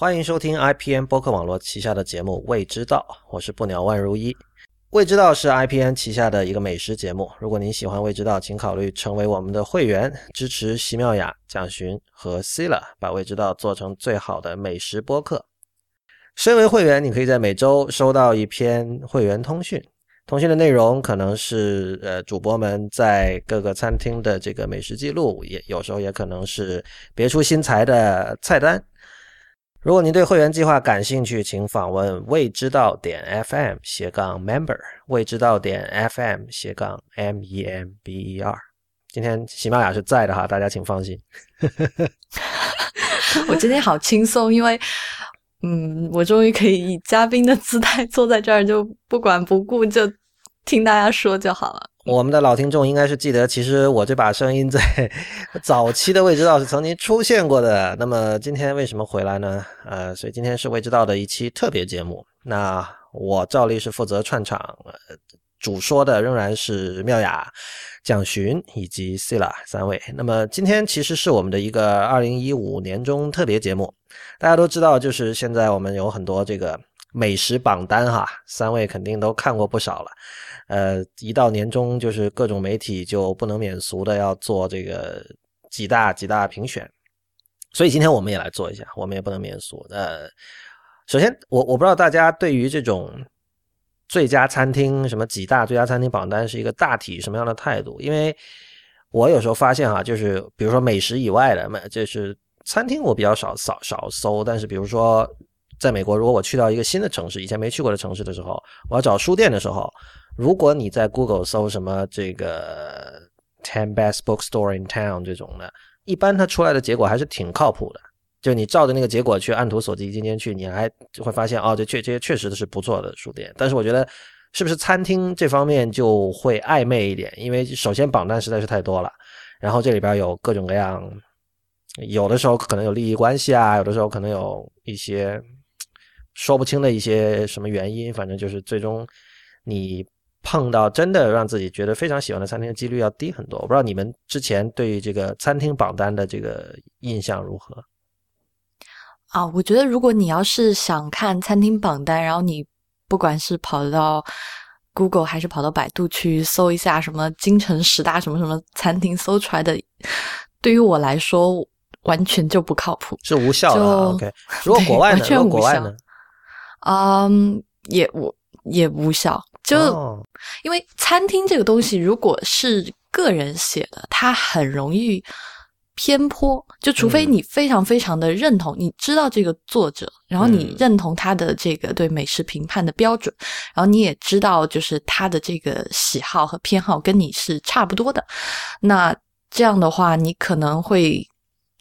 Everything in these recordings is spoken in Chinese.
欢迎收听 IPN 播客网络旗下的节目《未知道》，我是不鸟万如一。《未知道》是 IPN 旗下的一个美食节目。如果您喜欢《未知道》，请考虑成为我们的会员，支持席妙雅、蒋寻和 Sila 把《未知道》做成最好的美食播客。身为会员，你可以在每周收到一篇会员通讯。通讯的内容可能是呃主播们在各个餐厅的这个美食记录，也有时候也可能是别出心裁的菜单。如果您对会员计划感兴趣，请访问未知道点 FM 斜杠 Member，未知道点 FM 斜杠 M E M B E R。今天喜马拉雅是在的哈，大家请放心。我今天好轻松，因为。嗯，我终于可以以嘉宾的姿态坐在这儿，就不管不顾，就听大家说就好了。我们的老听众应该是记得，其实我这把声音在 早期的未知道是曾经出现过的。那么今天为什么回来呢？呃，所以今天是未知道的一期特别节目。那我照例是负责串场，主说的仍然是妙雅、蒋勋以及 Sila 三位。那么今天其实是我们的一个二零一五年中特别节目。大家都知道，就是现在我们有很多这个美食榜单哈，三位肯定都看过不少了。呃，一到年终，就是各种媒体就不能免俗的要做这个几大几大评选，所以今天我们也来做一下，我们也不能免俗。呃，首先我我不知道大家对于这种最佳餐厅什么几大最佳餐厅榜单是一个大体什么样的态度？因为我有时候发现哈，就是比如说美食以外的，那就是。餐厅我比较少少少搜，但是比如说在美国，如果我去到一个新的城市，以前没去过的城市的时候，我要找书店的时候，如果你在 Google 搜什么这个 Ten Best Bookstore in Town 这种的，一般它出来的结果还是挺靠谱的。就你照着那个结果去按图索骥，今天去，你还就会发现哦，这确这些确实是不错的书店。但是我觉得是不是餐厅这方面就会暧昧一点？因为首先榜单实在是太多了，然后这里边有各种各样。有的时候可能有利益关系啊，有的时候可能有一些说不清的一些什么原因，反正就是最终你碰到真的让自己觉得非常喜欢的餐厅的几率要低很多。我不知道你们之前对于这个餐厅榜单的这个印象如何？啊，我觉得如果你要是想看餐厅榜单，然后你不管是跑到 Google 还是跑到百度去搜一下什么京城十大什么什么餐厅，搜出来的，对于我来说。完全就不靠谱，是无效的。OK，如果国外呢？如果国外呢？嗯，也我也无效。就因为餐厅这个东西，如果是个人写的，它很容易偏颇。就除非你非常非常的认同，你知道这个作者，然后你认同他的这个对美食评判的标准，然后你也知道就是他的这个喜好和偏好跟你是差不多的，那这样的话，你可能会。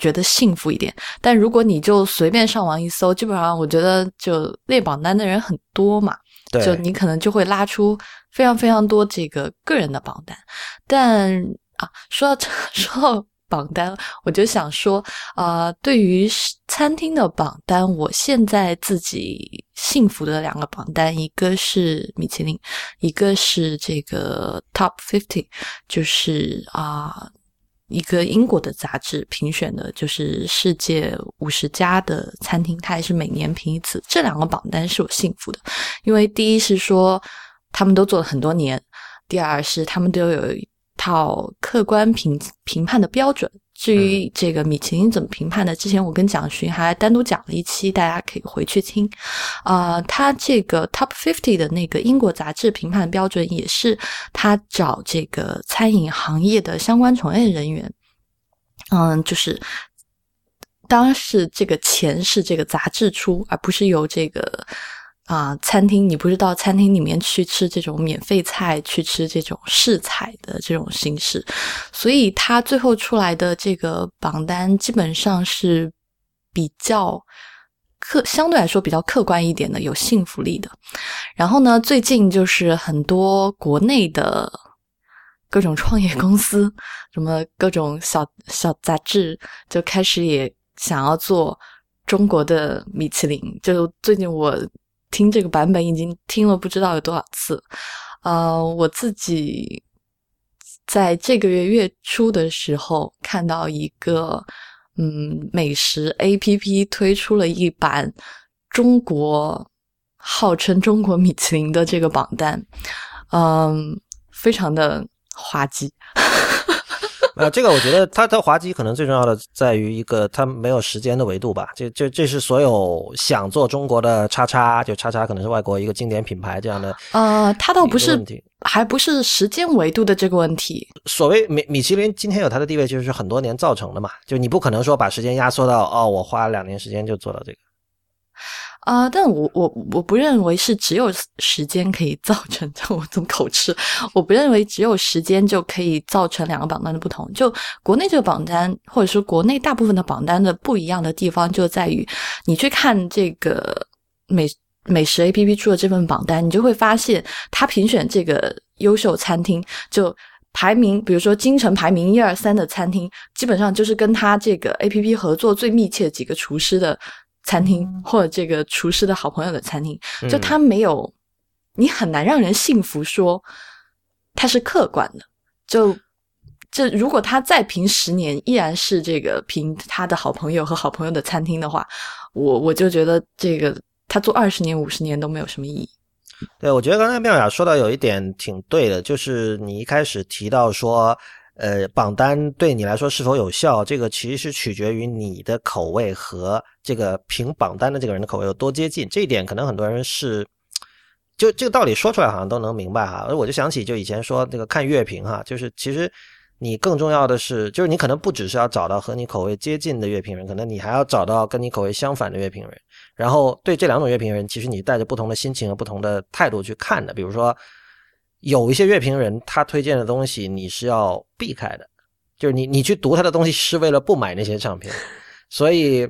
觉得幸福一点，但如果你就随便上网一搜，基本上我觉得就列榜单的人很多嘛，就你可能就会拉出非常非常多这个个人的榜单。但啊，说到这 说到榜单，我就想说啊，对于餐厅的榜单，我现在自己幸福的两个榜单，一个是米其林，一个是这个 Top Fifty，就是啊。一个英国的杂志评选的，就是世界五十家的餐厅，它也是每年评一次。这两个榜单是我信服的，因为第一是说他们都做了很多年，第二是他们都有一套客观评评判的标准。至于这个米其林怎么评判的，之前我跟蒋勋还单独讲了一期，大家可以回去听。啊，他这个 Top Fifty 的那个英国杂志评判标准，也是他找这个餐饮行业的相关从业人员，嗯，就是当然是这个钱是这个杂志出，而不是由这个。啊，餐厅你不是到餐厅里面去吃这种免费菜，去吃这种试菜的这种形式，所以他最后出来的这个榜单基本上是比较客，相对来说比较客观一点的，有信服力的。然后呢，最近就是很多国内的各种创业公司，什么各种小小杂志就开始也想要做中国的米其林，就最近我。听这个版本已经听了不知道有多少次，呃，我自己在这个月月初的时候看到一个嗯，美食 A P P 推出了一版中国号称中国米其林的这个榜单，嗯，非常的滑稽。呃，这个我觉得它的滑稽可能最重要的在于一个它没有时间的维度吧。这这这是所有想做中国的叉叉，就叉叉可能是外国一个经典品牌这样的。呃，它倒不是，还不是时间维度的这个问题。所谓米米其林今天有它的地位，就是很多年造成的嘛。就你不可能说把时间压缩到哦，我花两年时间就做到这个。啊，但我我我不认为是只有时间可以造成，我怎么口吃？我不认为只有时间就可以造成两个榜单的不同。就国内这个榜单，或者说国内大部分的榜单的不一样的地方，就在于你去看这个美美食 A P P 出的这份榜单，你就会发现，它评选这个优秀餐厅，就排名，比如说京城排名一二三的餐厅，基本上就是跟他这个 A P P 合作最密切几个厨师的。餐厅或者这个厨师的好朋友的餐厅，就他没有，你很难让人信服说他是客观的。就这，如果他再评十年依然是这个评他的好朋友和好朋友的餐厅的话，我我就觉得这个他做二十年五十年都没有什么意义。对，我觉得刚才妙雅说到有一点挺对的，就是你一开始提到说。呃，榜单对你来说是否有效？这个其实是取决于你的口味和这个评榜单的这个人的口味有多接近。这一点可能很多人是，就这个道理说出来好像都能明白哈。我就想起就以前说那个看乐评哈，就是其实你更重要的是，就是你可能不只是要找到和你口味接近的乐评人，可能你还要找到跟你口味相反的乐评人。然后对这两种乐评人，其实你带着不同的心情和不同的态度去看的。比如说。有一些乐评人，他推荐的东西你是要避开的，就是你你去读他的东西是为了不买那些唱片，所以，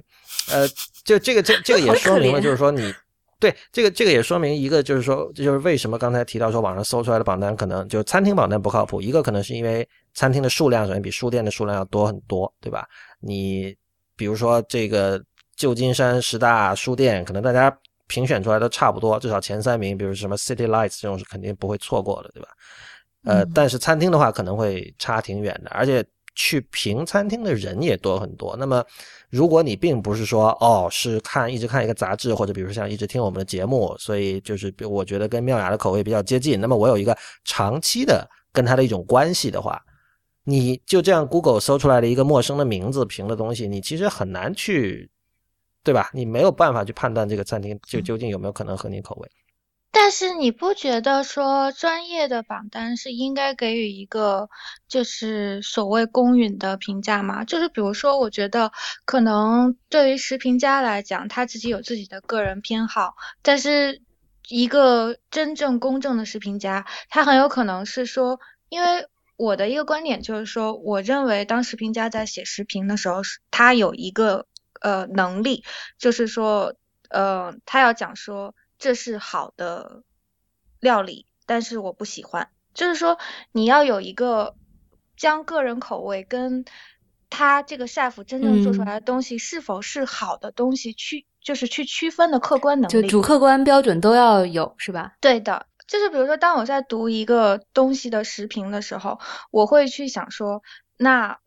呃，就这个这这个也说明了，就是说你对这个这个也说明一个，就是说这就是为什么刚才提到说网上搜出来的榜单可能就餐厅榜单不靠谱，一个可能是因为餐厅的数量首先比书店的数量要多很多，对吧？你比如说这个旧金山十大书店，可能大家。评选出来的差不多，至少前三名，比如什么 City Lights 这种是肯定不会错过的，对吧？呃，但是餐厅的话可能会差挺远的，而且去评餐厅的人也多很多。那么，如果你并不是说哦是看一直看一个杂志，或者比如像一直听我们的节目，所以就是我觉得跟妙雅的口味比较接近，那么我有一个长期的跟他的一种关系的话，你就这样 Google 搜出来的一个陌生的名字评的东西，你其实很难去。对吧？你没有办法去判断这个餐厅就究竟有没有可能合你口味。但是你不觉得说专业的榜单是应该给予一个就是所谓公允的评价吗？就是比如说，我觉得可能对于食评家来讲，他自己有自己的个人偏好，但是一个真正公正的食评家，他很有可能是说，因为我的一个观点就是说，我认为当食评家在写食评的时候，他有一个。呃，能力就是说，呃，他要讲说这是好的料理，但是我不喜欢。就是说，你要有一个将个人口味跟他这个 chef 真正做出来的东西是否是好的东西去，就是去区分的客观能力，就主客观标准都要有，是吧？对的，就是比如说，当我在读一个东西的食评的时候，我会去想说，那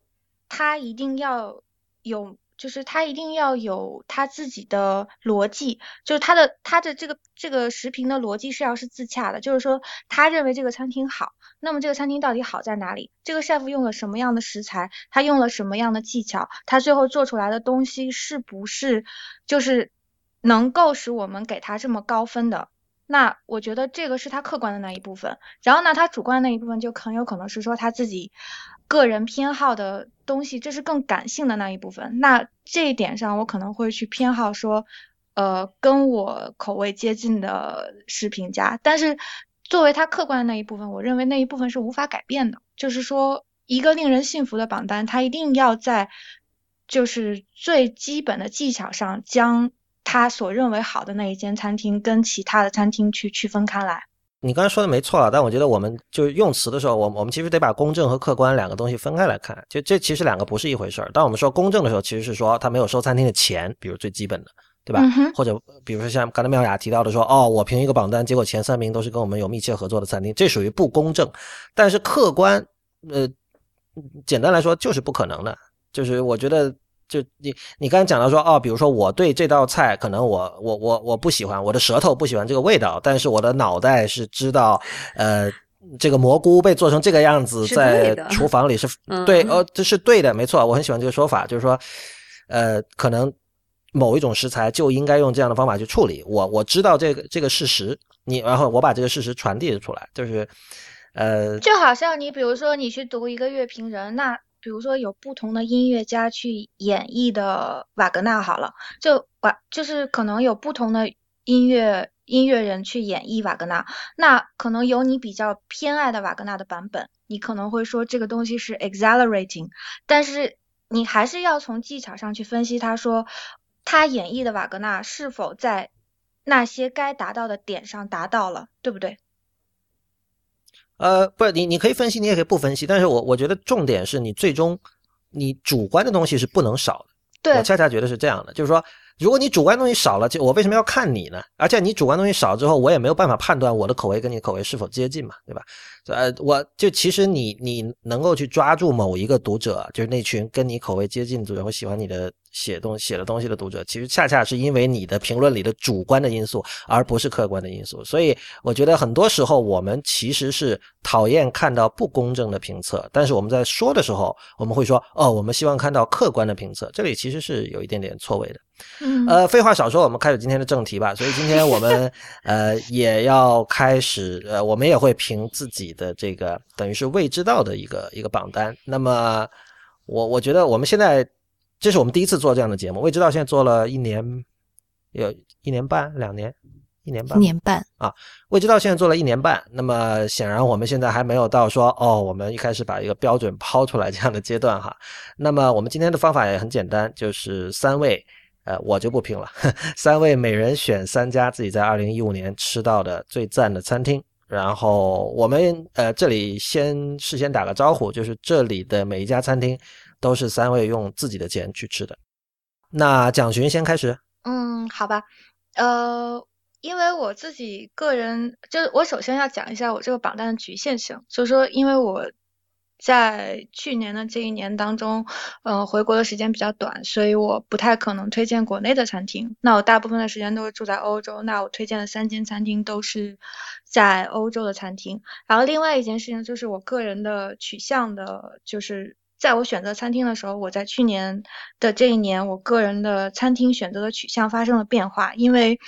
他一定要有。就是他一定要有他自己的逻辑，就是他的他的这个这个食评的逻辑是要是自洽的。就是说，他认为这个餐厅好，那么这个餐厅到底好在哪里？这个 chef 用了什么样的食材？他用了什么样的技巧？他最后做出来的东西是不是就是能够使我们给他这么高分的？那我觉得这个是他客观的那一部分。然后呢，他主观那一部分就很有可能是说他自己。个人偏好的东西，这是更感性的那一部分。那这一点上，我可能会去偏好说，呃，跟我口味接近的食评家。但是作为他客观的那一部分，我认为那一部分是无法改变的。就是说，一个令人信服的榜单，他一定要在就是最基本的技巧上，将他所认为好的那一间餐厅跟其他的餐厅去区分开来。你刚才说的没错啊，但我觉得我们就用词的时候，我我们其实得把公正和客观两个东西分开来看。就这其实两个不是一回事儿。当我们说公正的时候，其实是说他没有收餐厅的钱，比如最基本的，对吧？或者比如说像刚才妙雅提到的说，哦，我评一个榜单，结果前三名都是跟我们有密切合作的餐厅，这属于不公正。但是客观，呃，简单来说就是不可能的。就是我觉得就你你刚才讲到说哦，比如说我对这道菜可能我我我我不喜欢，我的舌头不喜欢这个味道，但是我的脑袋是知道，呃，这个蘑菇被做成这个样子，在厨房里是 对哦，这是对的，没错，我很喜欢这个说法，就是说，呃，可能某一种食材就应该用这样的方法去处理，我我知道这个这个事实，你然后我把这个事实传递出来，就是呃，就好像你比如说你去读一个乐评人，那。比如说有不同的音乐家去演绎的瓦格纳，好了，就瓦就是可能有不同的音乐音乐人去演绎瓦格纳，那可能有你比较偏爱的瓦格纳的版本，你可能会说这个东西是 exhilarating，但是你还是要从技巧上去分析，他说他演绎的瓦格纳是否在那些该达到的点上达到了，对不对？呃，不是你，你可以分析，你也可以不分析。但是我我觉得重点是你最终你主观的东西是不能少的。对，我恰恰觉得是这样的，就是说，如果你主观东西少了，就我为什么要看你呢？而且你主观东西少之后，我也没有办法判断我的口味跟你口味是否接近嘛，对吧？呃，我就其实你你能够去抓住某一个读者，就是那群跟你口味接近读者会喜欢你的。写东写的东西的读者，其实恰恰是因为你的评论里的主观的因素，而不是客观的因素。所以我觉得很多时候我们其实是讨厌看到不公正的评测，但是我们在说的时候，我们会说哦，我们希望看到客观的评测。这里其实是有一点点错位的。嗯，呃，废话少说，我们开始今天的正题吧。所以今天我们 呃也要开始，呃，我们也会评自己的这个等于是未知道的一个一个榜单。那么我我觉得我们现在。这是我们第一次做这样的节目，未知道现在做了一年，有一年半、两年、一年半、一年半啊，未知道现在做了一年半。那么显然我们现在还没有到说哦，我们一开始把一个标准抛出来这样的阶段哈。那么我们今天的方法也很简单，就是三位，呃，我就不评了，三位每人选三家自己在二零一五年吃到的最赞的餐厅，然后我们呃这里先事先打个招呼，就是这里的每一家餐厅。都是三位用自己的钱去吃的，那蒋群先开始。嗯，好吧，呃，因为我自己个人，就是我首先要讲一下我这个榜单的局限性，就是说，因为我在去年的这一年当中，嗯，回国的时间比较短，所以我不太可能推荐国内的餐厅。那我大部分的时间都是住在欧洲，那我推荐的三间餐厅都是在欧洲的餐厅。然后另外一件事情就是我个人的取向的，就是。在我选择餐厅的时候，我在去年的这一年，我个人的餐厅选择的取向发生了变化。因为，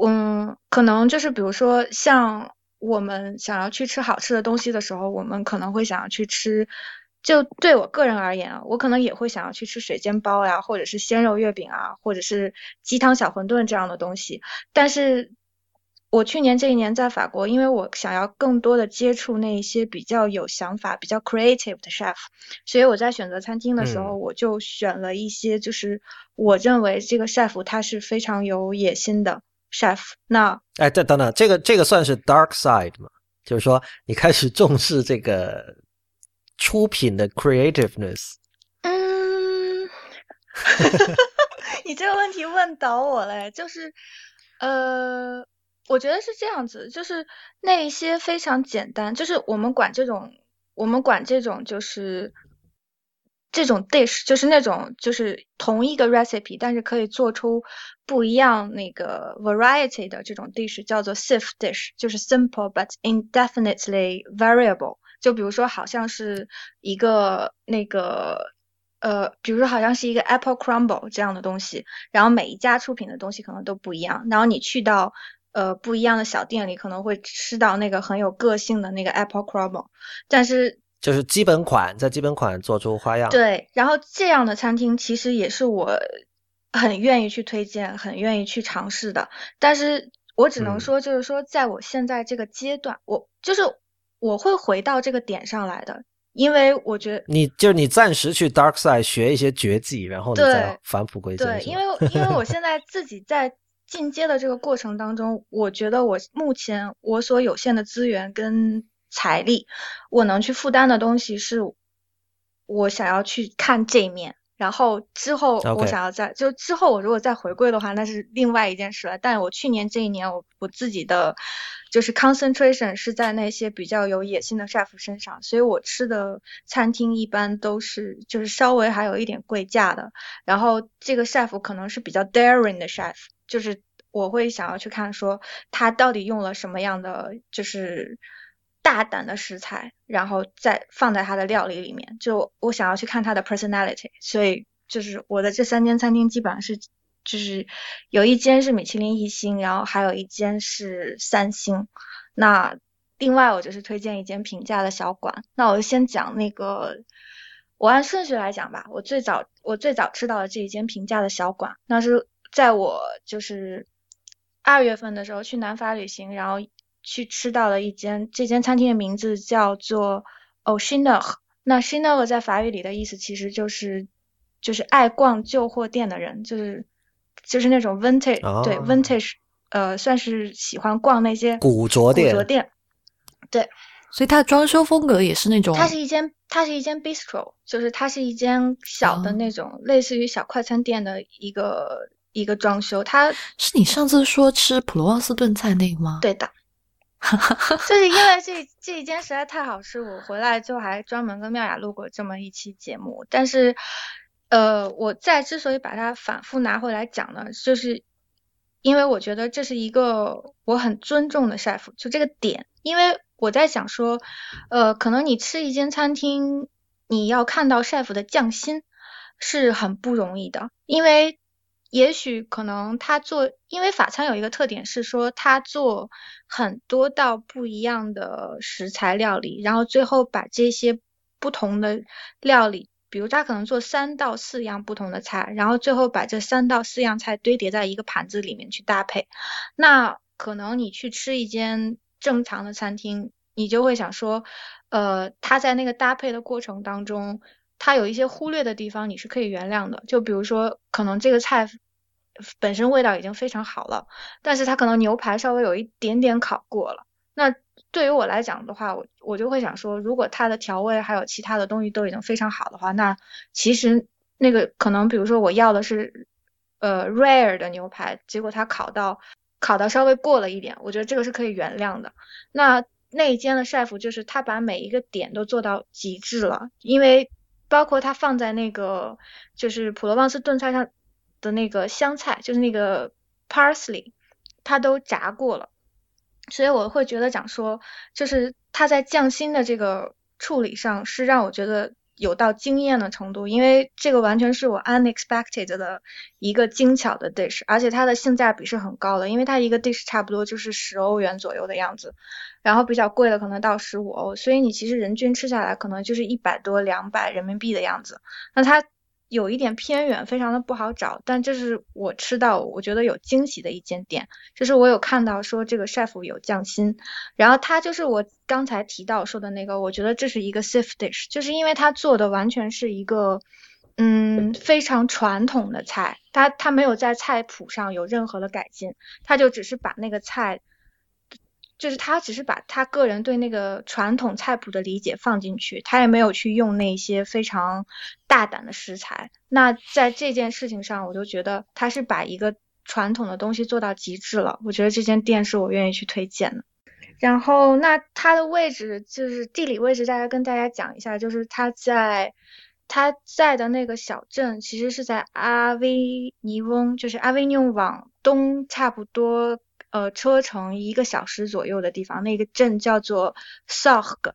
嗯，可能就是比如说，像我们想要去吃好吃的东西的时候，我们可能会想要去吃。就对我个人而言啊，我可能也会想要去吃水煎包呀，或者是鲜肉月饼啊，或者是鸡汤小馄饨这样的东西。但是。我去年这一年在法国，因为我想要更多的接触那一些比较有想法、比较 creative 的 chef，所以我在选择餐厅的时候，我就选了一些就是我认为这个 chef 他是非常有野心的 chef。那哎，这等等，这个这个算是 dark side 吗？就是说你开始重视这个出品的 creativeness？嗯，你这个问题问倒我嘞，就是呃。我觉得是这样子，就是那一些非常简单，就是我们管这种，我们管这种就是这种 dish，就是那种就是同一个 recipe，但是可以做出不一样那个 variety 的这种 dish，叫做 s i f dish，就是 simple but indefinitely variable。就比如说，好像是一个那个呃，比如说好像是一个 apple crumble 这样的东西，然后每一家出品的东西可能都不一样，然后你去到。呃，不一样的小店里可能会吃到那个很有个性的那个 apple crumble，但是就是基本款，在基本款做出花样。对，然后这样的餐厅其实也是我很愿意去推荐、很愿意去尝试的。但是我只能说，就是说，在我现在这个阶段，我就是我会回到这个点上来的，因为我觉得你就是你暂时去 dark side 学一些绝技，然后你再返璞归真。对，因为因为我现在自己在。进阶的这个过程当中，我觉得我目前我所有限的资源跟财力，我能去负担的东西是，我想要去看这一面，然后之后我想要再就之后我如果再回归的话，那是另外一件事了。但我去年这一年，我我自己的就是 concentration 是在那些比较有野心的 chef 身上，所以我吃的餐厅一般都是就是稍微还有一点贵价的。然后这个 chef 可能是比较 daring 的 chef，就是我会想要去看说他到底用了什么样的就是。大胆的食材，然后再放在他的料理里面。就我想要去看他的 personality，所以就是我的这三间餐厅基本上是，就是有一间是米其林一星，然后还有一间是三星。那另外我就是推荐一间平价的小馆。那我就先讲那个，我按顺序来讲吧。我最早我最早吃到的这一间平价的小馆，那是在我就是二月份的时候去南法旅行，然后。去吃到了一间，这间餐厅的名字叫做 o s h i n e r 那 s h i n e r 在法语里的意思其实就是就是爱逛旧货店的人，就是就是那种 vintage 对 vintage 呃算是喜欢逛那些古着店。古着店，对。所以它的装修风格也是那种。它是一间它是一间 bistro，就是它是一间小的那种类似于小快餐店的一个一个装修。它是你上次说吃普罗旺斯炖菜那个吗？对的。就是因为这这一间实在太好吃，我回来就还专门跟妙雅录过这么一期节目。但是，呃，我在之所以把它反复拿回来讲呢，就是因为我觉得这是一个我很尊重的 chef，就这个点。因为我在想说，呃，可能你吃一间餐厅，你要看到 chef 的匠心是很不容易的，因为。也许可能他做，因为法餐有一个特点是说他做很多道不一样的食材料理，然后最后把这些不同的料理，比如他可能做三到四样不同的菜，然后最后把这三到四样菜堆叠在一个盘子里面去搭配。那可能你去吃一间正常的餐厅，你就会想说，呃，他在那个搭配的过程当中，他有一些忽略的地方，你是可以原谅的。就比如说，可能这个菜。本身味道已经非常好了，但是它可能牛排稍微有一点点烤过了。那对于我来讲的话，我我就会想说，如果它的调味还有其他的东西都已经非常好的话，那其实那个可能，比如说我要的是呃 rare 的牛排，结果它烤到烤到稍微过了一点，我觉得这个是可以原谅的。那那一间的 chef 就是他把每一个点都做到极致了，因为包括他放在那个就是普罗旺斯炖菜上。的那个香菜就是那个 parsley，它都炸过了，所以我会觉得讲说，就是它在匠心的这个处理上是让我觉得有到惊艳的程度，因为这个完全是我 unexpected 的一个精巧的 dish，而且它的性价比是很高的，因为它一个 dish 差不多就是十欧元左右的样子，然后比较贵的可能到十五欧，所以你其实人均吃下来可能就是一百多两百人民币的样子，那它。有一点偏远，非常的不好找，但这是我吃到我觉得有惊喜的一间店，就是我有看到说这个 chef 有匠心，然后他就是我刚才提到说的那个，我觉得这是一个 safe dish，就是因为他做的完全是一个嗯非常传统的菜，他他没有在菜谱上有任何的改进，他就只是把那个菜。就是他只是把他个人对那个传统菜谱的理解放进去，他也没有去用那些非常大胆的食材。那在这件事情上，我就觉得他是把一个传统的东西做到极致了。我觉得这间店是我愿意去推荐的。然后，那它的位置就是地理位置，大家跟大家讲一下，就是它在它在的那个小镇，其实是在阿维尼翁，就是阿维尼翁往东差不多。呃，车程一个小时左右的地方，那个镇叫做 s o g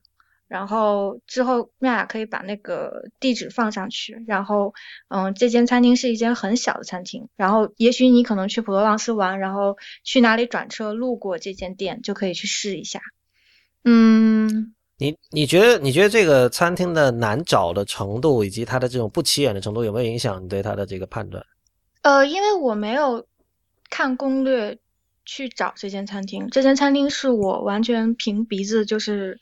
然后之后妙雅可以把那个地址放上去。然后，嗯，这间餐厅是一间很小的餐厅。然后，也许你可能去普罗旺斯玩，然后去哪里转车路过这间店，就可以去试一下。嗯，你你觉得你觉得这个餐厅的难找的程度，以及它的这种不起眼的程度，有没有影响你对它的这个判断？呃，因为我没有看攻略。去找这间餐厅，这间餐厅是我完全凭鼻子，就是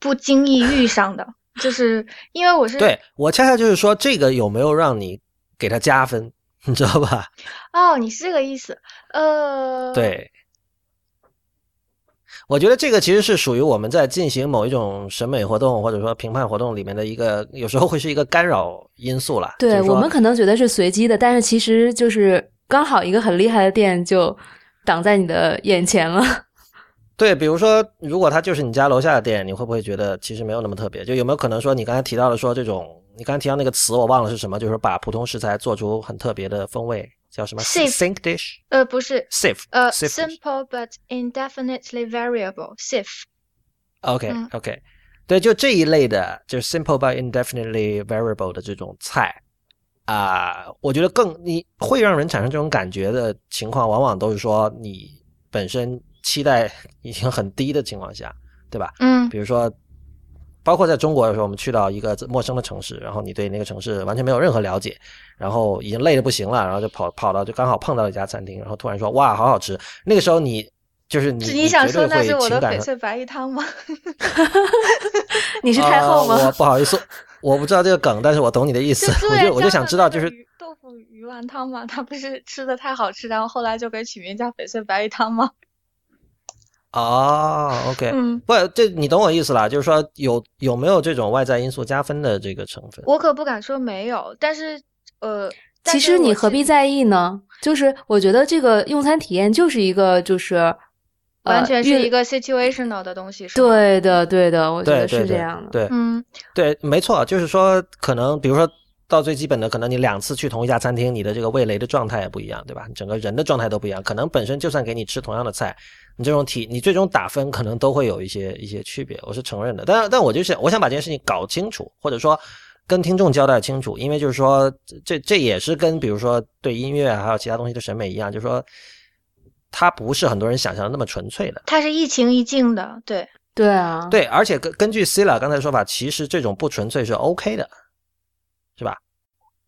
不经意遇上的，就是因为我是对我恰恰就是说这个有没有让你给他加分，你知道吧？哦，你是这个意思，呃，对，我觉得这个其实是属于我们在进行某一种审美活动或者说评判活动里面的一个，有时候会是一个干扰因素了。对我们可能觉得是随机的，但是其实就是刚好一个很厉害的店就挡在你的眼前了。对，比如说，如果它就是你家楼下的店，你会不会觉得其实没有那么特别？就有没有可能说，你刚才提到的说这种，你刚才提到那个词我忘了是什么，就是把普通食材做出很特别的风味。叫什么？Sink dish？呃，不是，Sif。呃，simple but indefinitely variable，Sif。OK，OK，对，就这一类的，就是 simple but indefinitely variable 的这种菜啊，我觉得更你会让人产生这种感觉的情况，往往都是说你本身期待已经很低的情况下，对吧？嗯，比如说。包括在中国的时候，我们去到一个陌生的城市，然后你对那个城市完全没有任何了解，然后已经累得不行了，然后就跑跑到就刚好碰到一家餐厅，然后突然说哇好好吃。那个时候你就是你你想说那是我的翡翠白玉汤吗？你是太后吗？我不好意思，我不知道这个梗，但是我懂你的意思。我就我就想知道就是豆腐鱼丸汤嘛，它不是吃的太好吃，然后后来就给取名叫翡翠白玉汤吗？哦，OK，嗯，不，这你懂我意思啦，就是说有有没有这种外在因素加分的这个成分？我可不敢说没有，但是呃，其实你何必在意呢？就是我觉得这个用餐体验就是一个就是完全是一个 situational 的东西，是对的，对的，我觉得是这样的，对，嗯，对，没错，就是说可能比如说到最基本的，可能你两次去同一家餐厅，你的这个味蕾的状态也不一样，对吧？整个人的状态都不一样，可能本身就算给你吃同样的菜。你这种体，你最终打分可能都会有一些一些区别，我是承认的。但但我就是我想把这件事情搞清楚，或者说跟听众交代清楚，因为就是说这这也是跟比如说对音乐还有其他东西的审美一样，就是说它不是很多人想象的那么纯粹的，它是一情一境的，对对啊，对，而且根根据 Sila 刚才说法，其实这种不纯粹是 OK 的，是吧？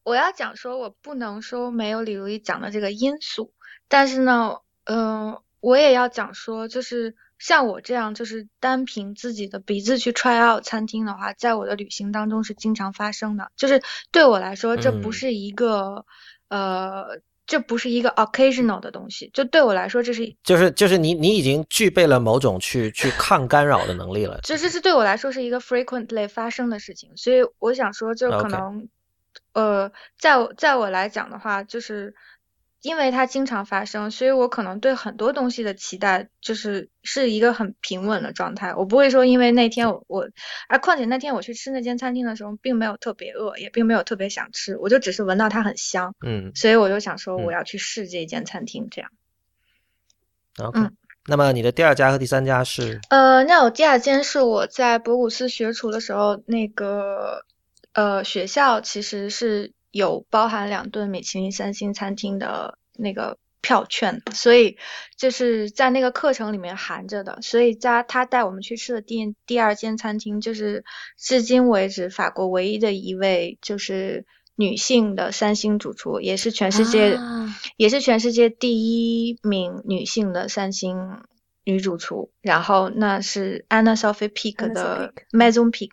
我要讲说，我不能说没有李如一讲的这个因素，但是呢，嗯。我也要讲说，就是像我这样，就是单凭自己的鼻子去 try out 餐厅的话，在我的旅行当中是经常发生的。就是对我来说，这不是一个呃，这不是一个 occasional 的东西。就对我来说，这是就是就是你你已经具备了某种去去 抗干扰的能力了。这这是对我来说是一个 frequently 发生的事情。所以我想说，就可能呃，在在我来讲的话，就是。因为它经常发生，所以我可能对很多东西的期待就是是一个很平稳的状态。我不会说因为那天我我，而况且那天我去吃那间餐厅的时候，并没有特别饿，也并没有特别想吃，我就只是闻到它很香，嗯，所以我就想说我要去试这一间餐厅，这样。OK，那么你的第二家和第三家是？呃，那我第二间是我在博古斯学厨的时候，那个呃学校其实是。有包含两顿米其林三星餐厅的那个票券，所以就是在那个课程里面含着的。所以在他带我们去吃的第第二间餐厅，就是至今为止法国唯一的一位就是女性的三星主厨，也是全世界也是全世界第一名女性的三星。女主厨，然后那是 Anna Sophie Pic 的 Maison Pic，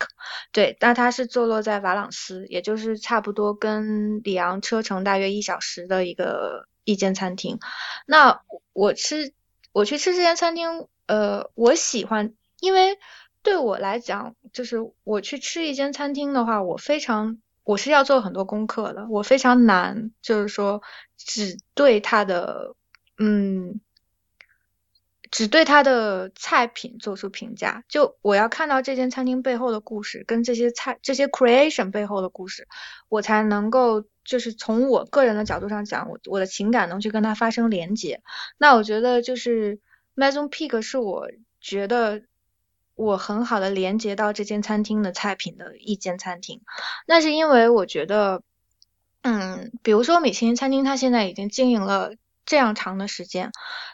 对，那它是坐落在瓦朗斯，也就是差不多跟里昂车程大约一小时的一个一间餐厅。那我吃我去吃这间餐厅，呃，我喜欢，因为对我来讲，就是我去吃一间餐厅的话，我非常我是要做很多功课的，我非常难，就是说只对它的嗯。只对它的菜品做出评价，就我要看到这间餐厅背后的故事，跟这些菜、这些 creation 背后的故事，我才能够就是从我个人的角度上讲，我我的情感能去跟它发生连接。那我觉得就是 Maison Pig 是我觉得我很好的连接到这间餐厅的菜品的一间餐厅。那是因为我觉得，嗯，比如说米其林餐厅，它现在已经经营了。这样长的时间，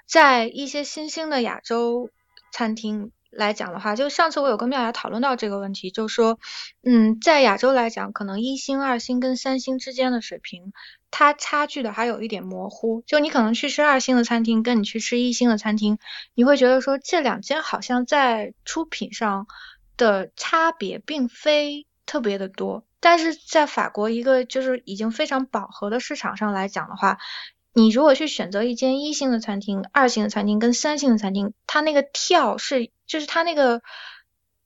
在一些新兴的亚洲餐厅来讲的话，就上次我有跟妙雅讨论到这个问题，就说，嗯，在亚洲来讲，可能一星、二星跟三星之间的水平，它差距的还有一点模糊。就你可能去吃二星的餐厅，跟你去吃一星的餐厅，你会觉得说这两间好像在出品上的差别并非特别的多，但是在法国一个就是已经非常饱和的市场上来讲的话。你如果去选择一间一星的餐厅、二星的餐厅跟三星的餐厅，它那个跳是就是它那个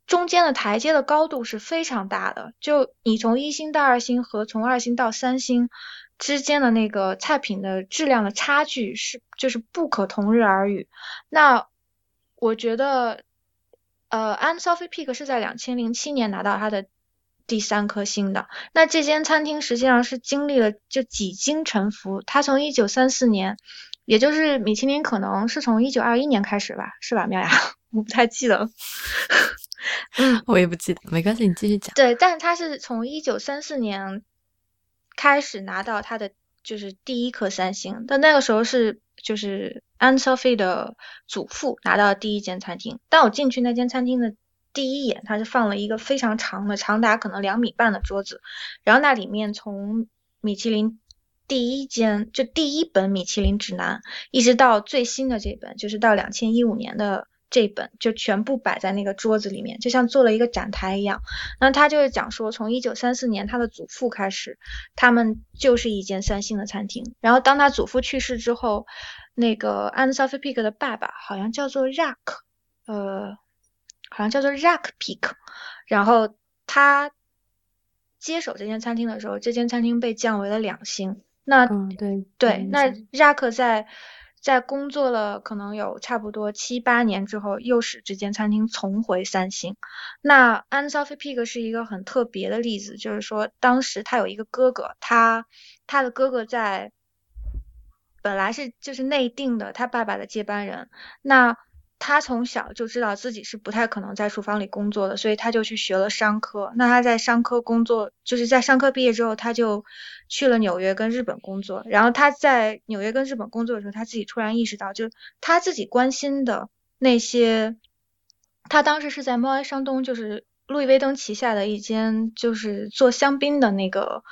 中间的台阶的高度是非常大的。就你从一星到二星和从二星到三星之间的那个菜品的质量的差距是就是不可同日而语。那我觉得，呃，An Sophie Peak 是在两千零七年拿到它的。第三颗星的那这间餐厅实际上是经历了就几经沉浮，它从一九三四年，也就是米其林可能是从一九二一年开始吧，是吧，妙雅？我不太记得，嗯，我也不记得，没关系，你继续讲。对，但是它是从一九三四年开始拿到它的就是第一颗三星，但那个时候是就是 Anne Sophie 的祖父拿到第一间餐厅，但我进去那间餐厅的。第一眼，他是放了一个非常长的、长达可能两米半的桌子，然后那里面从米其林第一间就第一本米其林指南，一直到最新的这本，就是到两千一五年的这本，就全部摆在那个桌子里面，就像做了一个展台一样。那他就是讲说，从一九三四年他的祖父开始，他们就是一间三星的餐厅。然后当他祖父去世之后，那个 Anne Sophie Pick 的爸爸好像叫做 Rack 呃。好像叫做 Jack Peak，然后他接手这间餐厅的时候，这间餐厅被降为了两星。那对对，那 Jack 在在工作了可能有差不多七八年之后，又使这间餐厅重回三星。那 Anne Sophie Peak 是一个很特别的例子，就是说当时他有一个哥哥，他他的哥哥在本来是就是内定的他爸爸的接班人，那。他从小就知道自己是不太可能在厨房里工作的，所以他就去学了商科。那他在商科工作，就是在商科毕业之后，他就去了纽约跟日本工作。然后他在纽约跟日本工作的时候，他自己突然意识到，就他自己关心的那些，他当时是在猫埃商东，就是路易威登旗下的一间，就是做香槟的那个。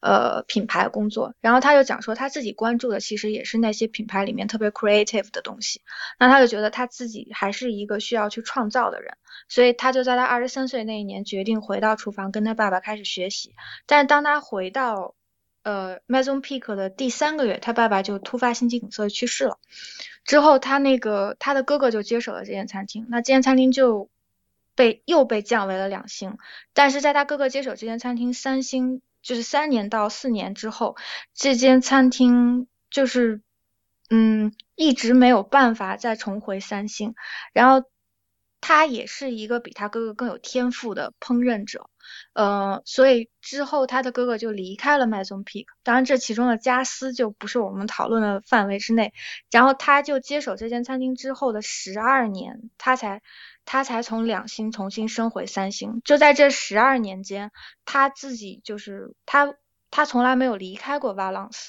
呃，品牌工作，然后他就讲说，他自己关注的其实也是那些品牌里面特别 creative 的东西。那他就觉得他自己还是一个需要去创造的人，所以他就在他二十三岁那一年决定回到厨房，跟他爸爸开始学习。但是当他回到呃 Maison Peak 的第三个月，他爸爸就突发心肌梗塞去世了。之后他那个他的哥哥就接手了这间餐厅，那这间餐厅就被又被降为了两星。但是在他哥哥接手这间餐厅三星。就是三年到四年之后，这间餐厅就是，嗯，一直没有办法再重回三星。然后他也是一个比他哥哥更有天赋的烹饪者，呃，所以之后他的哥哥就离开了 Maison Peak。当然，这其中的加私就不是我们讨论的范围之内。然后他就接手这间餐厅之后的十二年，他才。他才从两星重新升回三星，就在这十二年间，他自己就是他，他从来没有离开过 Valence。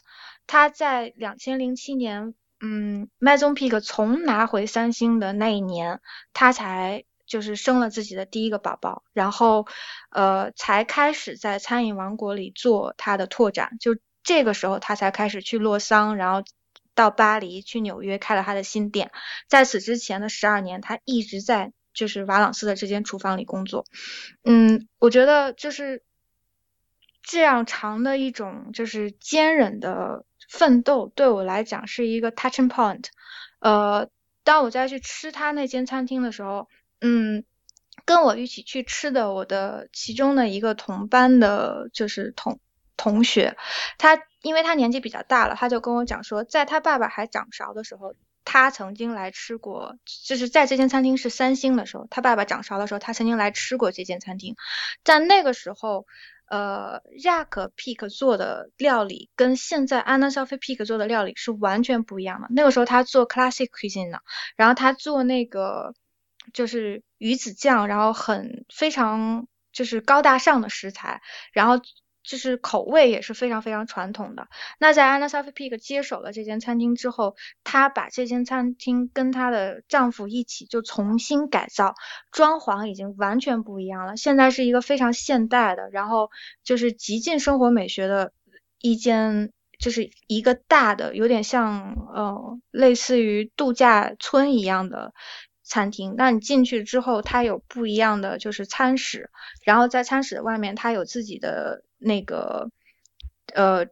他在两千零七年，嗯，Maison Peak 从拿回三星的那一年，他才就是生了自己的第一个宝宝，然后呃，才开始在餐饮王国里做他的拓展。就这个时候，他才开始去洛桑，然后到巴黎，去纽约开了他的新店。在此之前的十二年，他一直在。就是瓦朗斯的这间厨房里工作，嗯，我觉得就是这样长的一种就是坚忍的奋斗，对我来讲是一个 touching point。呃，当我再去吃他那间餐厅的时候，嗯，跟我一起去吃的我的其中的一个同班的，就是同同学，他因为他年纪比较大了，他就跟我讲说，在他爸爸还掌勺的时候。他曾经来吃过，就是在这间餐厅是三星的时候，他爸爸掌勺的时候，他曾经来吃过这间餐厅。在那个时候，呃，Jack Peak 做的料理跟现在 Anna Sophie Peak 做的料理是完全不一样的。那个时候他做 Classic Cuisine 呢，然后他做那个就是鱼子酱，然后很非常就是高大上的食材，然后。就是口味也是非常非常传统的。那在 Anna s o f i Peak 接手了这间餐厅之后，她把这间餐厅跟她的丈夫一起就重新改造，装潢已经完全不一样了。现在是一个非常现代的，然后就是极尽生活美学的一间，就是一个大的，有点像呃类似于度假村一样的。餐厅，那你进去之后，它有不一样的就是餐室，然后在餐室的外面，它有自己的那个呃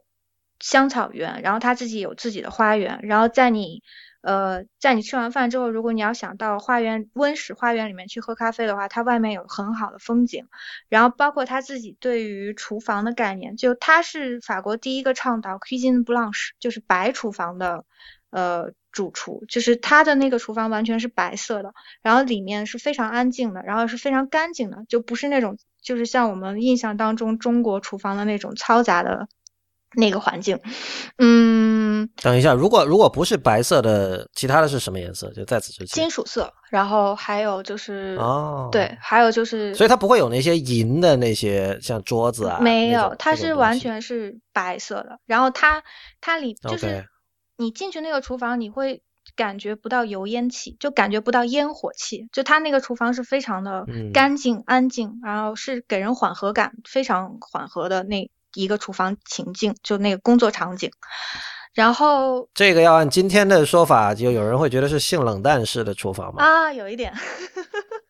香草园，然后他自己有自己的花园，然后在你呃在你吃完饭之后，如果你要想到花园温室花园里面去喝咖啡的话，它外面有很好的风景，然后包括他自己对于厨房的概念，就他是法国第一个倡导 cuisine blanche，就是白厨房的呃主厨，就是他的那个厨房完全是白色的，然后里面是非常安静的，然后是非常干净的，就不是那种就是像我们印象当中中国厨房的那种嘈杂的。那个环境，嗯，等一下，如果如果不是白色的，其他的是什么颜色？就在此之前，金属色，然后还有就是哦，对，还有就是，所以它不会有那些银的那些像桌子啊，没有，它是完全是白色的。然后它它里就是你进去那个厨房，你会感觉不到油烟气，就感觉不到烟火气，就它那个厨房是非常的干净安静，然后是给人缓和感非常缓和的那。一个厨房情境，就那个工作场景，然后这个要按今天的说法，就有人会觉得是性冷淡式的厨房吗？啊，有一点，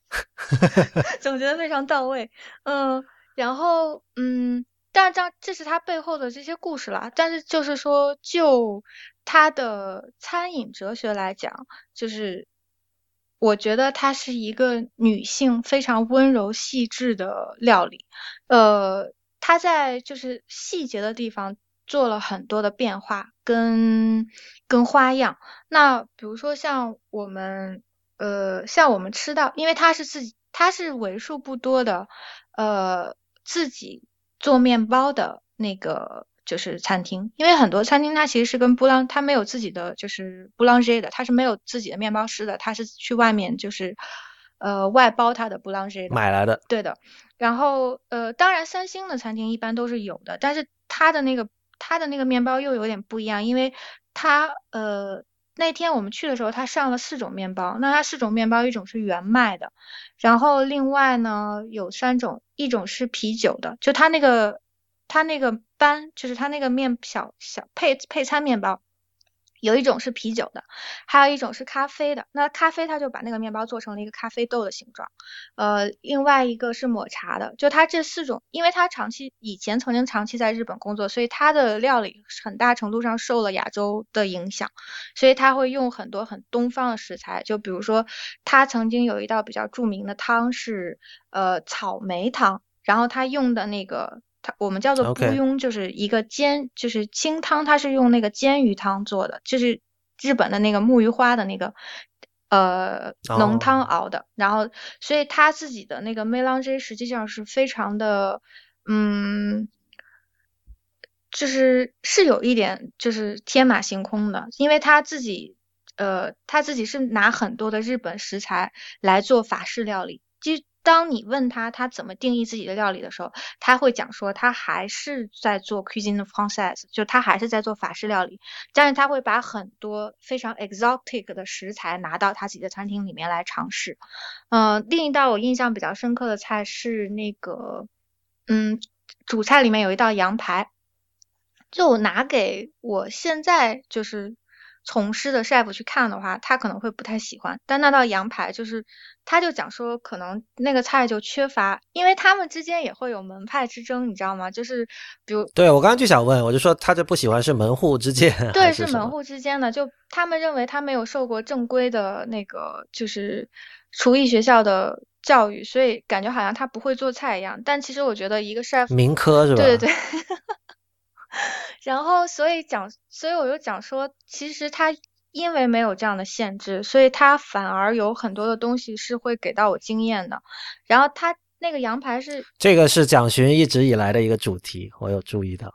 总结的非常到位。嗯，然后嗯，但这这是他背后的这些故事了。但是就是说，就他的餐饮哲学来讲，就是我觉得它是一个女性非常温柔细致的料理。呃。他在就是细节的地方做了很多的变化跟跟花样。那比如说像我们呃像我们吃到，因为他是自己他是为数不多的呃自己做面包的那个就是餐厅，因为很多餐厅它其实是跟布朗它没有自己的就是布朗杰的，它是没有自己的面包师的，它是去外面就是呃外包它的布朗杰买来的，对的。然后，呃，当然，三星的餐厅一般都是有的，但是它的那个它的那个面包又有点不一样，因为它，呃，那天我们去的时候，他上了四种面包，那他四种面包一种是原麦的，然后另外呢有三种，一种是啤酒的，就他那个他那个班，就是他那个面小小配配餐面包。有一种是啤酒的，还有一种是咖啡的。那咖啡它就把那个面包做成了一个咖啡豆的形状。呃，另外一个是抹茶的。就它这四种，因为它长期以前曾经长期在日本工作，所以它的料理很大程度上受了亚洲的影响，所以他会用很多很东方的食材。就比如说，他曾经有一道比较著名的汤是呃草莓汤，然后他用的那个。我们叫做不庸，就是一个煎，就是清汤，它是用那个煎鱼汤做的，就是日本的那个木鱼花的那个呃浓汤熬的，然后所以他自己的那个 melange 实际上是非常的，嗯，就是是有一点就是天马行空的，因为他自己呃他自己是拿很多的日本食材来做法式料理，其实。当你问他他怎么定义自己的料理的时候，他会讲说他还是在做 cuisine f r a n c i s e 就他还是在做法式料理，但是他会把很多非常 exotic 的食材拿到他自己的餐厅里面来尝试。嗯，另一道我印象比较深刻的菜是那个，嗯，主菜里面有一道羊排，就拿给我现在就是。从师的 chef 去看的话，他可能会不太喜欢。但那道羊排就是，他就讲说，可能那个菜就缺乏，因为他们之间也会有门派之争，你知道吗？就是比如，对我刚刚就想问，我就说他这不喜欢是门户之见，对，是门户之间的，就他们认为他没有受过正规的那个就是厨艺学校的教育，所以感觉好像他不会做菜一样。但其实我觉得一个 chef 民科是吧？对对对。然后，所以讲，所以我就讲说，其实他因为没有这样的限制，所以他反而有很多的东西是会给到我经验的。然后他那个羊排是这个是蒋勋一直以来的一个主题，我有注意到。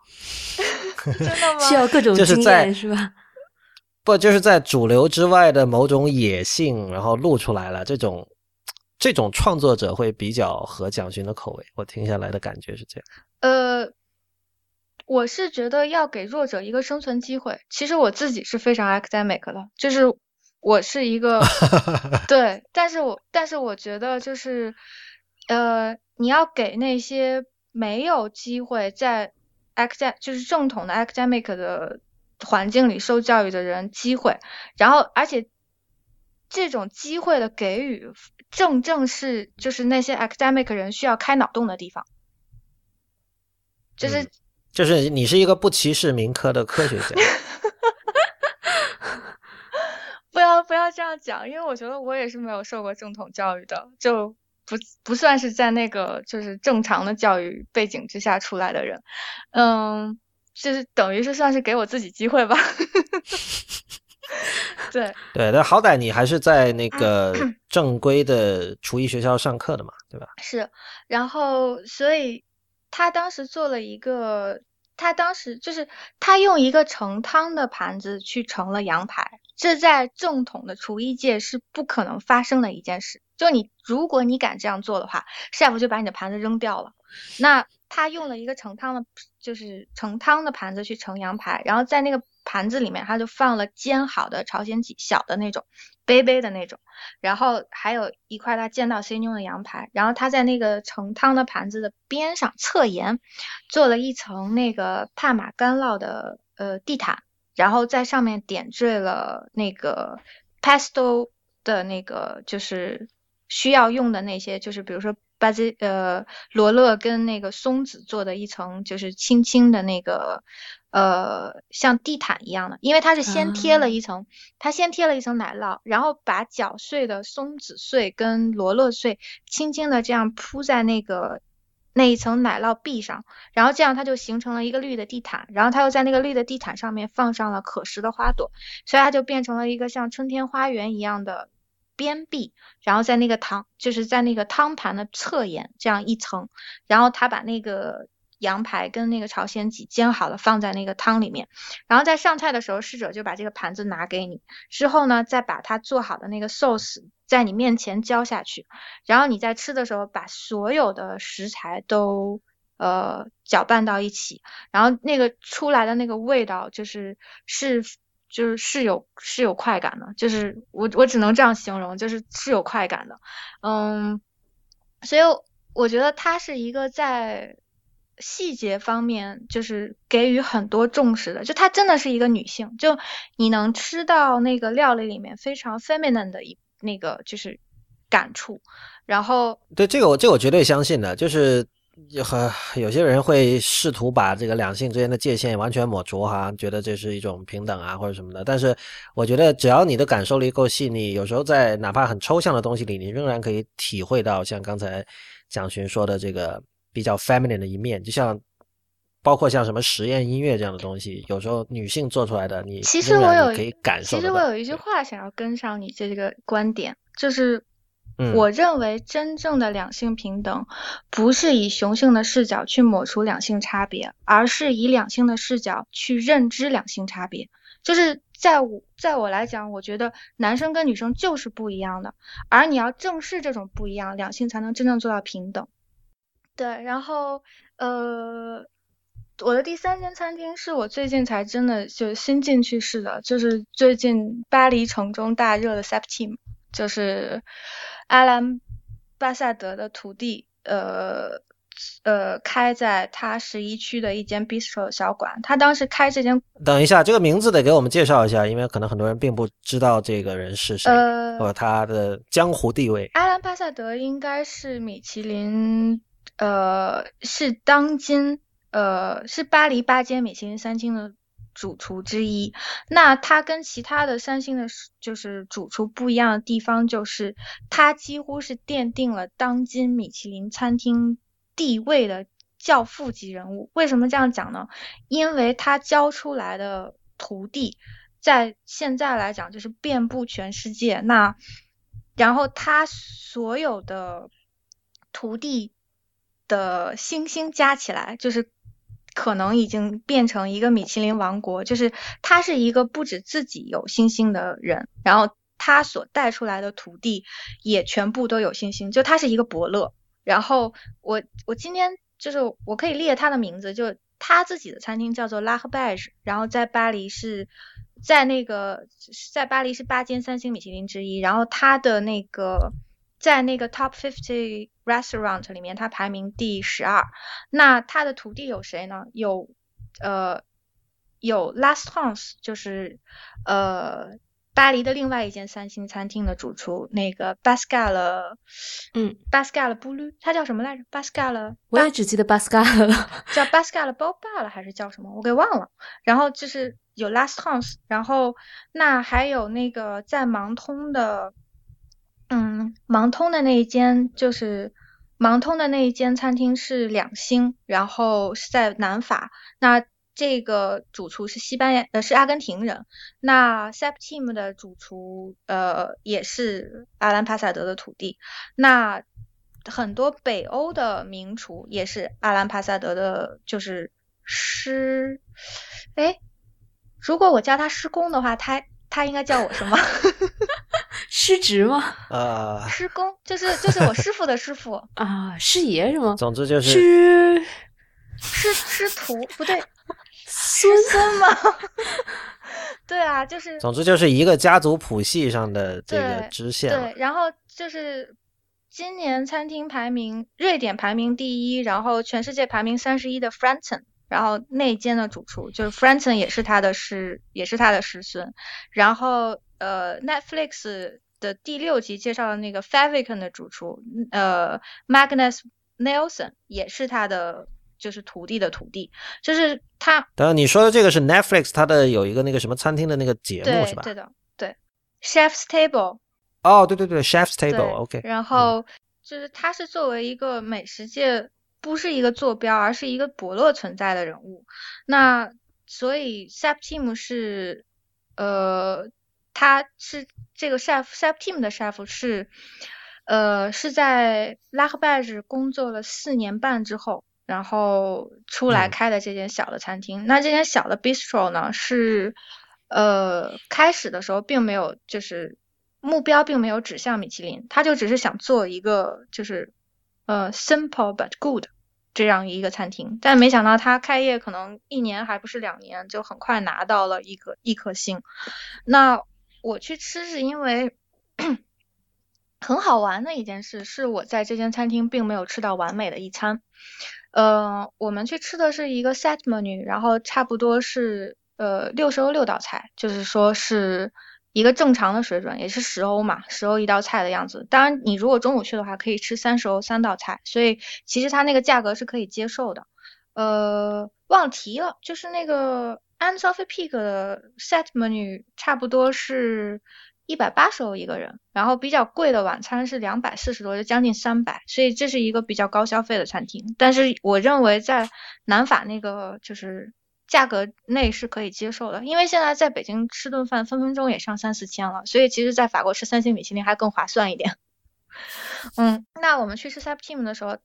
真的 吗？需要各种经验是吧？不，就是在主流之外的某种野性，然后露出来了。这种这种创作者会比较合蒋勋的口味。我听下来的感觉是这样。呃。我是觉得要给弱者一个生存机会。其实我自己是非常 academic 的，就是我是一个 对，但是我但是我觉得就是呃，你要给那些没有机会在 acad 就是正统的 academic 的环境里受教育的人机会，然后而且这种机会的给予，正正是就是那些 academic 人需要开脑洞的地方，就是。就是你是一个不歧视民科的科学家。不要不要这样讲，因为我觉得我也是没有受过正统教育的，就不不算是在那个就是正常的教育背景之下出来的人。嗯，就是等于是算是给我自己机会吧。对 对，但好歹你还是在那个正规的厨艺学校上课的嘛，对吧？是，然后所以他当时做了一个，他当时就是他用一个盛汤的盘子去盛了羊排，这在正统的厨艺界是不可能发生的一件事。就你如果你敢这样做的话，chef 就把你的盘子扔掉了。那他用了一个盛汤的，就是盛汤的盘子去盛羊排，然后在那个。盘子里面，他就放了煎好的朝鲜鸡，小的那种，杯杯的那种，然后还有一块他见到 C 妞的羊排，然后他在那个盛汤的盘子的边上侧沿做了一层那个帕玛干酪的呃地毯，然后在上面点缀了那个 pesto 的那个就是需要用的那些，就是比如说巴吉呃罗勒跟那个松子做的一层，就是轻轻的那个。呃，像地毯一样的，因为它是先贴了一层，它先贴了一层奶酪，然后把搅碎的松子碎跟罗勒碎轻轻的这样铺在那个那一层奶酪壁上，然后这样它就形成了一个绿的地毯，然后它又在那个绿的地毯上面放上了可食的花朵，所以它就变成了一个像春天花园一样的边壁，然后在那个汤就是在那个汤盘的侧沿这样一层，然后他把那个。羊排跟那个朝鲜荠煎好了，放在那个汤里面，然后在上菜的时候，侍者就把这个盘子拿给你，之后呢，再把他做好的那个寿司在你面前浇下去，然后你在吃的时候，把所有的食材都呃搅拌到一起，然后那个出来的那个味道就是是就是是有是有快感的，就是我我只能这样形容，就是是有快感的，嗯，所以我觉得它是一个在。细节方面就是给予很多重视的，就她真的是一个女性，就你能吃到那个料理里面非常 feminine 的一那个就是感触。然后对这个我这我绝对相信的，就是和有些人会试图把这个两性之间的界限完全抹除哈，觉得这是一种平等啊或者什么的。但是我觉得只要你的感受力够细腻，有时候在哪怕很抽象的东西里，你仍然可以体会到像刚才蒋勋说的这个。比较 feminine 的一面，就像包括像什么实验音乐这样的东西，有时候女性做出来的，你其实我有可以感受。其实我有一句话想要跟上你这个观点，就是我认为真正的两性平等，不是以雄性的视角去抹除两性差别，而是以两性的视角去认知两性差别。就是在我在我来讲，我觉得男生跟女生就是不一样的，而你要正视这种不一样，两性才能真正做到平等。对，然后呃，我的第三间餐厅是我最近才真的就新进去试的，就是最近巴黎城中大热的 Septime，就是阿兰巴萨德的徒弟，呃呃，开在他十一区的一间 bistro 小馆。他当时开这间，等一下，这个名字得给我们介绍一下，因为可能很多人并不知道这个人是谁，或者他的江湖地位。阿兰巴萨德应该是米其林。呃，是当今呃是巴黎八间米其林三星的主厨之一。那他跟其他的三星的，就是主厨不一样的地方，就是他几乎是奠定了当今米其林餐厅地位的教父级人物。为什么这样讲呢？因为他教出来的徒弟，在现在来讲就是遍布全世界。那然后他所有的徒弟。的星星加起来，就是可能已经变成一个米其林王国。就是他是一个不止自己有星星的人，然后他所带出来的徒弟也全部都有星星。就他是一个伯乐。然后我我今天就是我可以列他的名字，就他自己的餐厅叫做拉赫贝什，然后在巴黎是在那个在巴黎是八间三星米其林之一，然后他的那个。在那个 Top Fifty Restaurant 里面，它排名第十二。那它的徒弟有谁呢？有呃有 Last Chance，就是呃巴黎的另外一间三星餐厅的主厨，那个 Pascal，嗯，Pascal b o u l 他叫什么来着？Pascal，我也只记得 Pascal 了，叫 Pascal b o b a 了还是叫什么？我给忘了。然后就是有 Last House，然后那还有那个在盲通的，嗯，盲通的那一间就是盲通的那一间餐厅是两星，然后是在南法。那这个主厨是西班牙，呃，是阿根廷人。那 Septim 的主厨，呃，也是阿兰帕萨德的土地。那很多北欧的名厨也是阿兰帕萨德的，就是师。哎，如果我叫他师公的话，他他应该叫我什么？师侄吗？呃，师公就是就是我师傅的师傅 啊，师爷是吗？总之就是师师师徒不对。师孙吗？对啊，就是。总之就是一个家族谱系上的这个支线。对，然后就是今年餐厅排名，瑞典排名第一，然后全世界排名三十一的 Franton，然后内奸的主厨就是 Franton，也是他的师，也是他的师孙。然后呃，Netflix 的第六集介绍的那个 Faviken 的主厨，呃，Magnus Nelson 也是他的。就是徒弟的徒弟，就是他。当然，你说的这个是 Netflix，它的有一个那个什么餐厅的那个节目是吧？对的，对，Chef's Table。哦，对对对，Chef's Table，OK。然后就是他是作为一个美食界不是一个坐标，而是一个伯乐存在的人物。那所以 Septim 是呃，他是这个 Chef chef team 的 Chef 是呃是在拉赫拜日工作了四年半之后。然后出来开的这间小的餐厅，那这间小的 bistro 呢，是呃开始的时候并没有，就是目标并没有指向米其林，他就只是想做一个就是呃 simple but good 这样一个餐厅，但没想到他开业可能一年还不是两年，就很快拿到了一个一颗星。那我去吃是因为 很好玩的一件事，是我在这间餐厅并没有吃到完美的一餐。呃，我们去吃的是一个 set menu，然后差不多是呃六十欧六道菜，就是说是一个正常的水准，也是十欧嘛，十欧一道菜的样子。当然，你如果中午去的话，可以吃三十欧三道菜，所以其实它那个价格是可以接受的。呃，忘提了，就是那个 Anne Sophie Pig 的 set menu 差不多是。一百八十欧一个人，然后比较贵的晚餐是两百四十多，就将近三百，所以这是一个比较高消费的餐厅。但是我认为在南法那个就是价格内是可以接受的，因为现在在北京吃顿饭分分钟也上三四千了，所以其实在法国吃三星米其林还更划算一点。嗯，那我们去吃 Septim 的时候，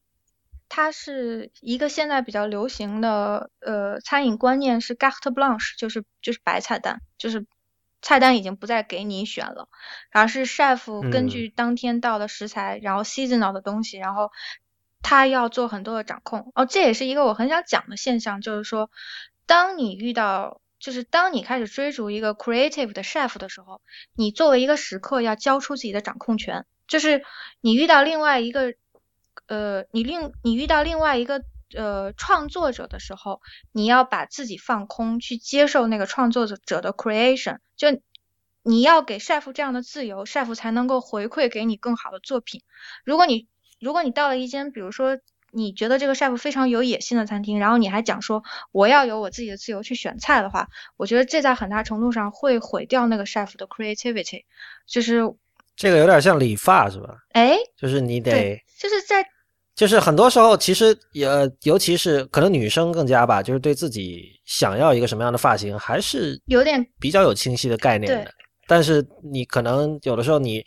它是一个现在比较流行的呃餐饮观念是 g a r t e blanche，就是就是白菜单，就是。菜单已经不再给你选了，而是 chef 根据当天到的食材，然后 seasonal 的东西，然后他要做很多的掌控。哦，这也是一个我很想讲的现象，就是说，当你遇到，就是当你开始追逐一个 creative 的 chef 的时候，你作为一个食客要交出自己的掌控权。就是你遇到另外一个，呃，你另你遇到另外一个。呃，创作者的时候，你要把自己放空，去接受那个创作者的 creation。就你要给 chef 这样的自由，chef 才能够回馈给你更好的作品。如果你如果你到了一间，比如说你觉得这个 chef 非常有野心的餐厅，然后你还讲说我要有我自己的自由去选菜的话，我觉得这在很大程度上会毁掉那个 chef 的 creativity。就是这个有点像理发是吧？哎，就是你得就是在。就是很多时候，其实也尤其是可能女生更加吧，就是对自己想要一个什么样的发型，还是有点比较有清晰的概念的。但是你可能有的时候，你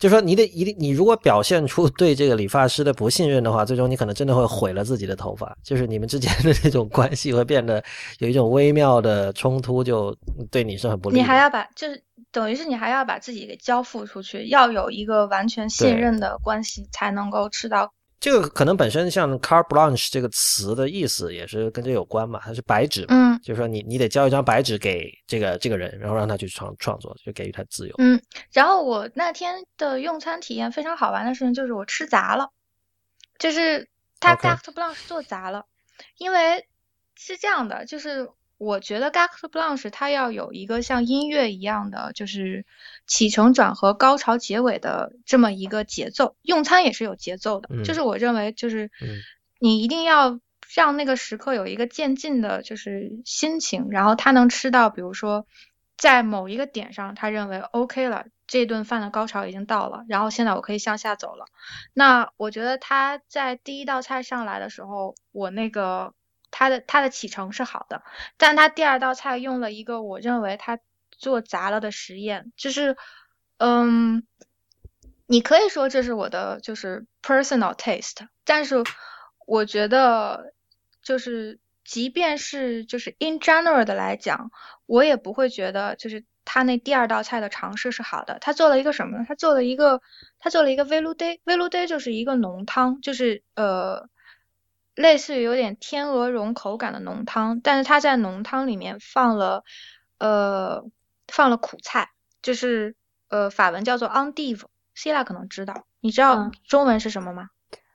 就说你得一定，你如果表现出对这个理发师的不信任的话，最终你可能真的会毁了自己的头发。就是你们之间的那种关系会变得有一种微妙的冲突，就对你是很不利。你还要把就是等于是你还要把自己给交付出去，要有一个完全信任的关系，才能够吃到。这个可能本身像 “carte blanche” 这个词的意思也是跟这有关嘛，它是白纸，嗯，就是说你你得交一张白纸给这个这个人，然后让他去创创作，就给予他自由。嗯，然后我那天的用餐体验非常好玩的事情就是我吃砸了，就是他 carte blanche 做砸了，因为是这样的，就是我觉得 Gackt Blanche 它要有一个像音乐一样的，就是起承转合、高潮结尾的这么一个节奏。用餐也是有节奏的，就是我认为就是你一定要让那个食客有一个渐进的，就是心情，然后他能吃到，比如说在某一个点上，他认为 OK 了。这顿饭的高潮已经到了，然后现在我可以向下走了。那我觉得他在第一道菜上来的时候，我那个他的他的启程是好的，但他第二道菜用了一个我认为他做砸了的实验，就是嗯，你可以说这是我的就是 personal taste，但是我觉得就是即便是就是 in general 的来讲，我也不会觉得就是。他那第二道菜的尝试是好的，他做了一个什么呢？他做了一个，他做了一个 velouté，velouté 就是一个浓汤，就是呃，类似于有点天鹅绒口感的浓汤，但是它在浓汤里面放了呃放了苦菜，就是呃法文叫做 endive，Cila 可能知道，你知道中文是什么吗？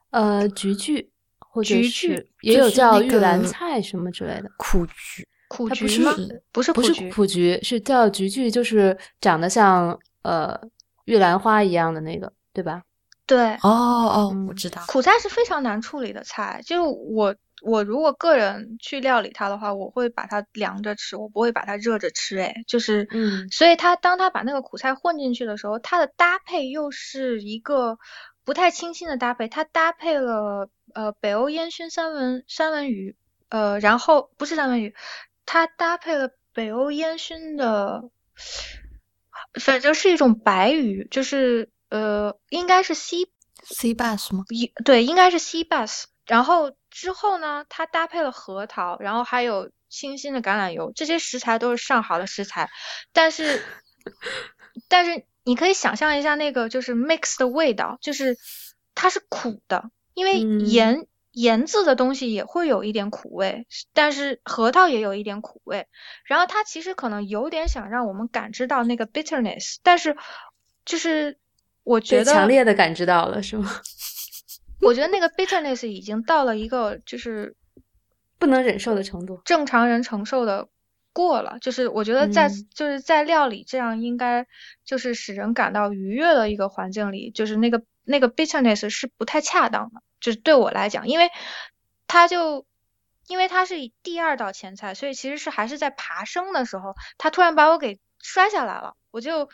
呃，菊苣，或者是也有叫玉兰菜什么之类的苦菊。苦菊吗？不是，不是苦菊，是叫菊苣，就是长得像呃玉兰花一样的那个，对吧？对，哦哦，我知道。苦菜是非常难处理的菜，就是我我如果个人去料理它的话，我会把它凉着吃，我不会把它热着吃。哎，就是，嗯，所以他当他把那个苦菜混进去的时候，它的搭配又是一个不太清新的搭配，它搭配了呃北欧烟熏三文三文鱼，呃，然后不是三文鱼。它搭配了北欧烟熏的，反正是一种白鱼，就是呃，应该是西 sea bass 吗？一对，应该是 sea bass。然后之后呢，它搭配了核桃，然后还有清新的橄榄油，这些食材都是上好的食材。但是，但是你可以想象一下那个就是 mix 的味道，就是它是苦的，因为盐。盐渍的东西也会有一点苦味，但是核桃也有一点苦味。然后它其实可能有点想让我们感知到那个 bitterness，但是就是我觉得强烈的感知到了，是吗？我觉得那个 bitterness 已经到了一个就是不能忍受的程度，正常人承受的过了。就是我觉得在就是在料理这样应该就是使人感到愉悦的一个环境里，就是那个那个 bitterness 是不太恰当的。就是对我来讲，因为他就因为它是第二道前菜，所以其实是还是在爬升的时候，他突然把我给摔下来了，我就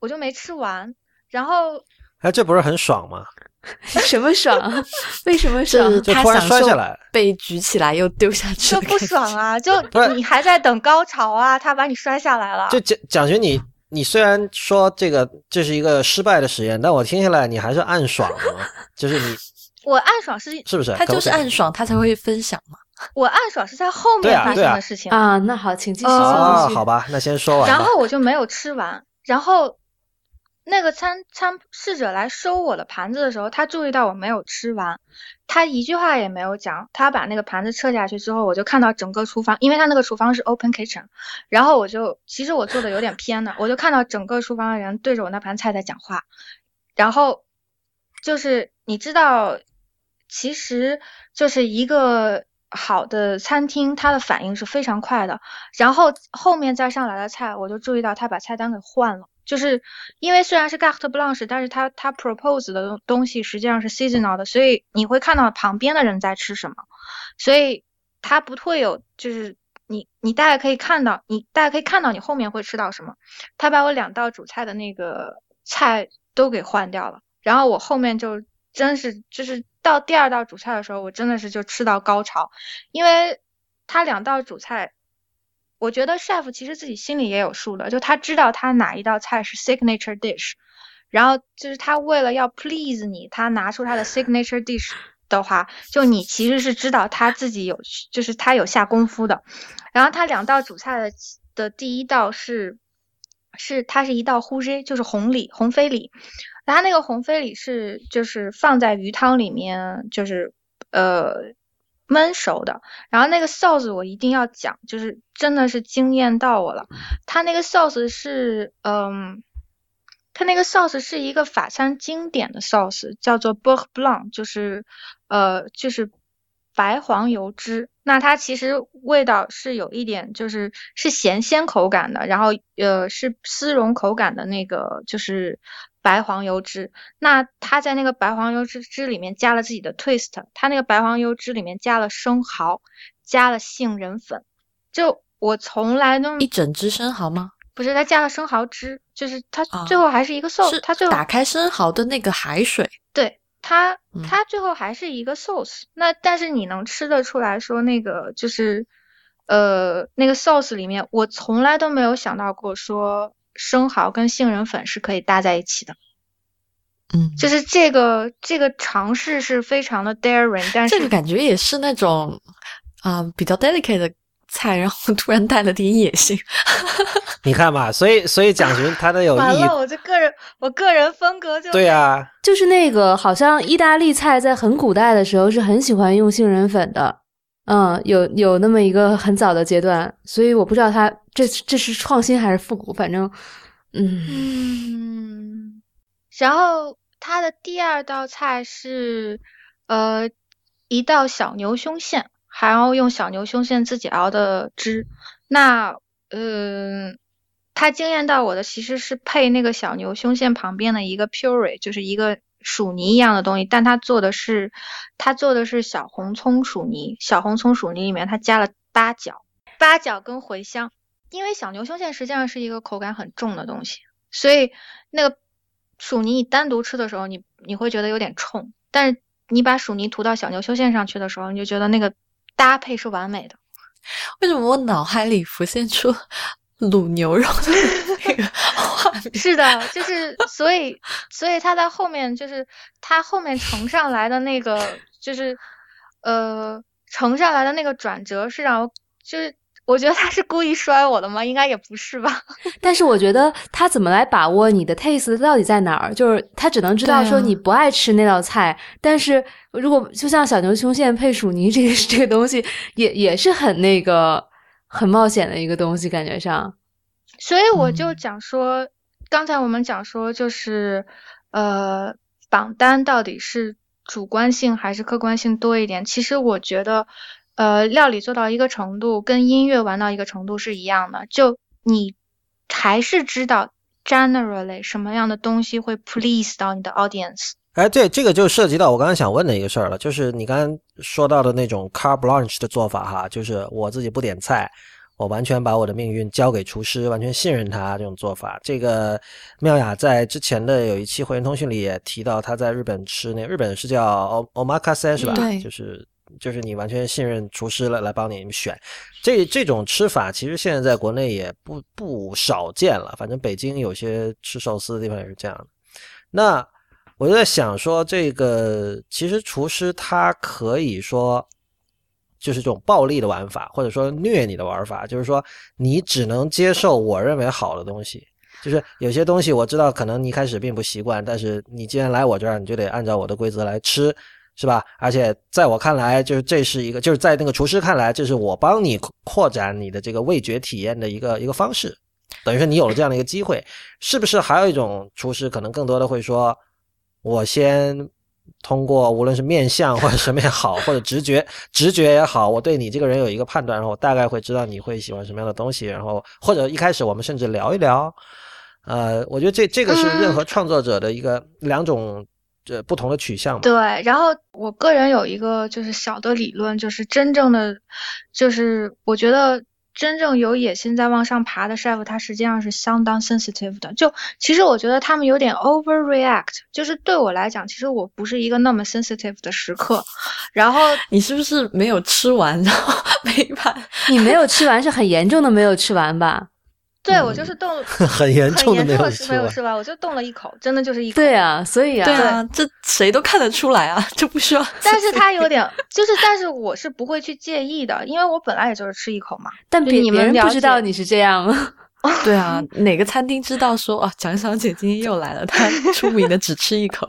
我就没吃完。然后，哎，这不是很爽吗？什么爽？为什么爽？就突然摔下来，被举起来又丢下去，就不爽啊！就你还在等高潮啊，他把你摔下来了。就蒋蒋学，你你虽然说这个这是一个失败的实验，但我听下来你还是暗爽的，就是你。我暗爽是是不是？他就是暗爽，他才会分享嘛。我暗爽是在后面发生的事情啊。那好，请继续。啊，好吧，那先说完。然后我就没有吃完。然后那个餐餐侍者来收我的盘子的时候，他注意到我没有吃完，他一句话也没有讲。他把那个盘子撤下去之后，我就看到整个厨房，因为他那个厨房是 open kitchen。然后我就其实我做的有点偏的，我就看到整个厨房的人对着我那盘菜在讲话。然后就是你知道。其实就是一个好的餐厅，它的反应是非常快的。然后后面再上来的菜，我就注意到他把菜单给换了。就是因为虽然是 Gackt Blanche，但是他他 propose 的东西实际上是 seasonal 的，所以你会看到旁边的人在吃什么，所以他不会有就是你你大概可以看到，你大概可以看到你后面会吃到什么。他把我两道主菜的那个菜都给换掉了，然后我后面就真是就是。到第二道主菜的时候，我真的是就吃到高潮，因为他两道主菜，我觉得 chef 其实自己心里也有数的，就他知道他哪一道菜是 signature dish，然后就是他为了要 please 你，他拿出他的 signature dish 的话，就你其实是知道他自己有，就是他有下功夫的。然后他两道主菜的的第一道是，是它是一道 h u j 就是红鲤红飞鲤。它那个红飞鲤是就是放在鱼汤里面，就是呃焖熟的。然后那个 sauce 我一定要讲，就是真的是惊艳到我了。它那个 sauce 是嗯，它那个 sauce 是一个法餐经典的 sauce，叫做 Beurre Blanc，就是呃就是白黄油汁，那它其实味道是有一点，就是是咸鲜口感的，然后呃是丝绒口感的那个就是白黄油汁。那它在那个白黄油汁汁里面加了自己的 twist，它那个白黄油汁里面加了生蚝，加了杏仁粉。就我从来都一整只生蚝吗？不是，它加了生蚝汁，就是它最后还是一个 sauce，它最后打开生蚝的那个海水，对。它它最后还是一个 sauce，那但是你能吃得出来说那个就是呃那个 sauce 里面，我从来都没有想到过说生蚝跟杏仁粉是可以搭在一起的，嗯，就是这个这个尝试是非常的 daring，但是这个感觉也是那种啊比较 delicate 的菜，然后突然带了点野性。你看吧，所以所以蒋寻他的有意义。完了，我这个人我个人风格就对呀，就是那个好像意大利菜在很古代的时候是很喜欢用杏仁粉的，嗯，有有那么一个很早的阶段，所以我不知道他这这是创新还是复古，反正嗯。然后他的第二道菜是呃一道小牛胸腺，还要用小牛胸腺自己熬的汁，那嗯。他惊艳到我的其实是配那个小牛胸腺旁边的一个 puree，就是一个薯泥一样的东西，但它做的是它做的是小红葱薯泥，小红葱薯泥里面它加了八角，八角跟茴香，因为小牛胸腺实际上是一个口感很重的东西，所以那个薯泥你单独吃的时候，你你会觉得有点冲，但是你把薯泥涂到小牛胸腺上去的时候，你就觉得那个搭配是完美的。为什么我脑海里浮现出？卤牛肉 的那个画面是的，就是所以所以他在后面就是他后面呈上来的那个就是呃呈上来的那个转折是让我就是我觉得他是故意摔我的吗？应该也不是吧。但是我觉得他怎么来把握你的 taste 到底在哪儿？就是他只能知道说你不爱吃那道菜，但是如果就像小牛胸腺配薯泥这个 这个东西，也也是很那个。很冒险的一个东西，感觉上，所以我就讲说，刚才我们讲说，就是呃，榜单到底是主观性还是客观性多一点？其实我觉得，呃，料理做到一个程度，跟音乐玩到一个程度是一样的，就你还是知道 generally 什么样的东西会 please 到你的 audience。哎，对，这个就涉及到我刚刚想问的一个事儿了，就是你刚刚说到的那种 car blanche 的做法哈，就是我自己不点菜，我完全把我的命运交给厨师，完全信任他这种做法。这个妙雅在之前的有一期会员通讯里也提到，他在日本吃那日本是叫 omakase 是吧？对，就是就是你完全信任厨师来来帮你选。这这种吃法其实现在在国内也不不少见了，反正北京有些吃寿司的地方也是这样的。那我就在想说，这个其实厨师他可以说，就是这种暴力的玩法，或者说虐你的玩法，就是说你只能接受我认为好的东西。就是有些东西我知道可能你一开始并不习惯，但是你既然来我这儿，你就得按照我的规则来吃，是吧？而且在我看来，就是这是一个，就是在那个厨师看来，这是我帮你扩展你的这个味觉体验的一个一个方式。等于说你有了这样的一个机会，是不是还有一种厨师可能更多的会说？我先通过无论是面相或者什么也好，或者直觉直觉也好，我对你这个人有一个判断，然后我大概会知道你会喜欢什么样的东西，然后或者一开始我们甚至聊一聊。呃，我觉得这这个是任何创作者的一个两种这不同的取向。对，然后我个人有一个就是小的理论，就是真正的，就是我觉得。真正有野心在往上爬的 chef，他实际上是相当 sensitive 的。就其实我觉得他们有点 overreact。就是对我来讲，其实我不是一个那么 sensitive 的食客。然后 你是不是没有吃完？然后 没完？你没有吃完是很严重的没有吃完吧？对，我就是动 很严重的没有吃，没有吃完，我就动了一口，真的就是一口。对啊，所以啊，对啊，这谁都看得出来啊，这不需要。但是他有点，就是，但是我是不会去介意的，因为我本来也就是吃一口嘛。但别别人不知道你是这样。对啊，哪个餐厅知道说哦，蒋小姐今天又来了，她 出名的只吃一口。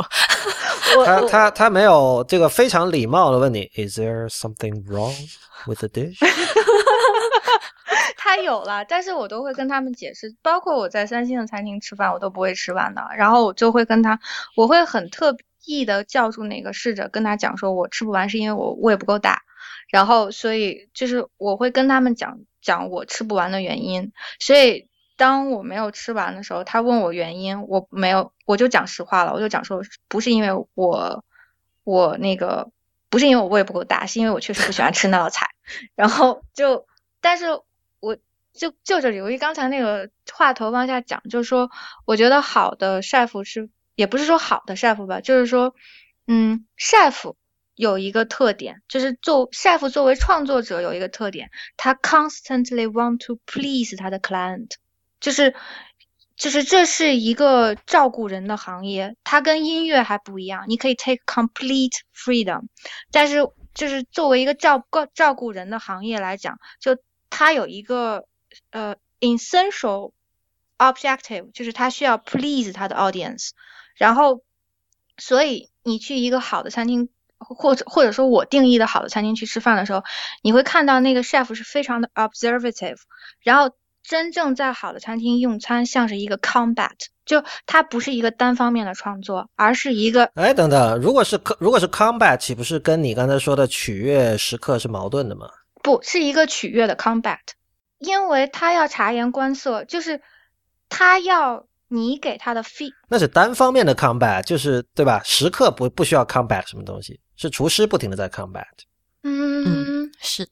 他他他没有这个非常礼貌的问你，Is there something wrong with the dish？他有了，但是我都会跟他们解释，包括我在三星的餐厅吃饭，我都不会吃完的。然后我就会跟他，我会很特意的叫住那个侍者，跟他讲说，我吃不完是因为我胃不够大。然后所以就是我会跟他们讲讲我吃不完的原因，所以当我没有吃完的时候，他问我原因，我没有，我就讲实话了，我就讲说不是因为我我那个不是因为我胃不够大，是因为我确实不喜欢吃那道菜，然后就但是我就就着刘毅刚才那个话头往下讲，就是说我觉得好的 chef 是也不是说好的 chef 吧，就是说嗯 chef。有一个特点，就是做 chef 作为创作者有一个特点，他 constantly want to please 他的 client，就是就是这是一个照顾人的行业，它跟音乐还不一样，你可以 take complete freedom，但是就是作为一个照顾照顾人的行业来讲，就它有一个呃 essential objective，就是它需要 please 它的 audience，然后所以你去一个好的餐厅。或者或者说我定义的好的餐厅去吃饭的时候，你会看到那个 chef 是非常的 observative，然后真正在好的餐厅用餐像是一个 combat，就它不是一个单方面的创作，而是一个哎等等，如果是如果是 combat，岂不是跟你刚才说的取悦时刻是矛盾的吗？不是一个取悦的 combat，因为他要察言观色，就是他要。你给他的 fee 那是单方面的 combat，就是对吧？食客不不需要 combat 什么东西，是厨师不停的在 combat。嗯，是。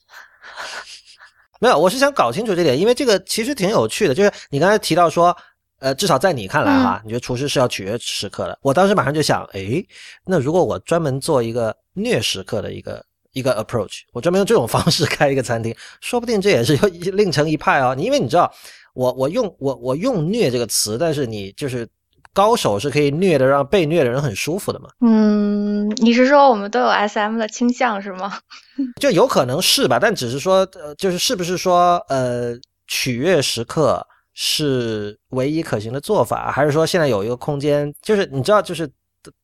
没有，我是想搞清楚这点，因为这个其实挺有趣的。就是你刚才提到说，呃，至少在你看来哈，你觉得厨师是要取悦食客的。我当时马上就想，诶，那如果我专门做一个虐食客的一个一个 approach，我专门用这种方式开一个餐厅，说不定这也是另成一派哦。因为你知道。我我用我我用虐这个词，但是你就是高手是可以虐的，让被虐的人很舒服的嘛？嗯，你是说我们都有 S M 的倾向是吗？就有可能是吧，但只是说，呃，就是是不是说，呃，取悦时刻是唯一可行的做法，还是说现在有一个空间，就是你知道，就是。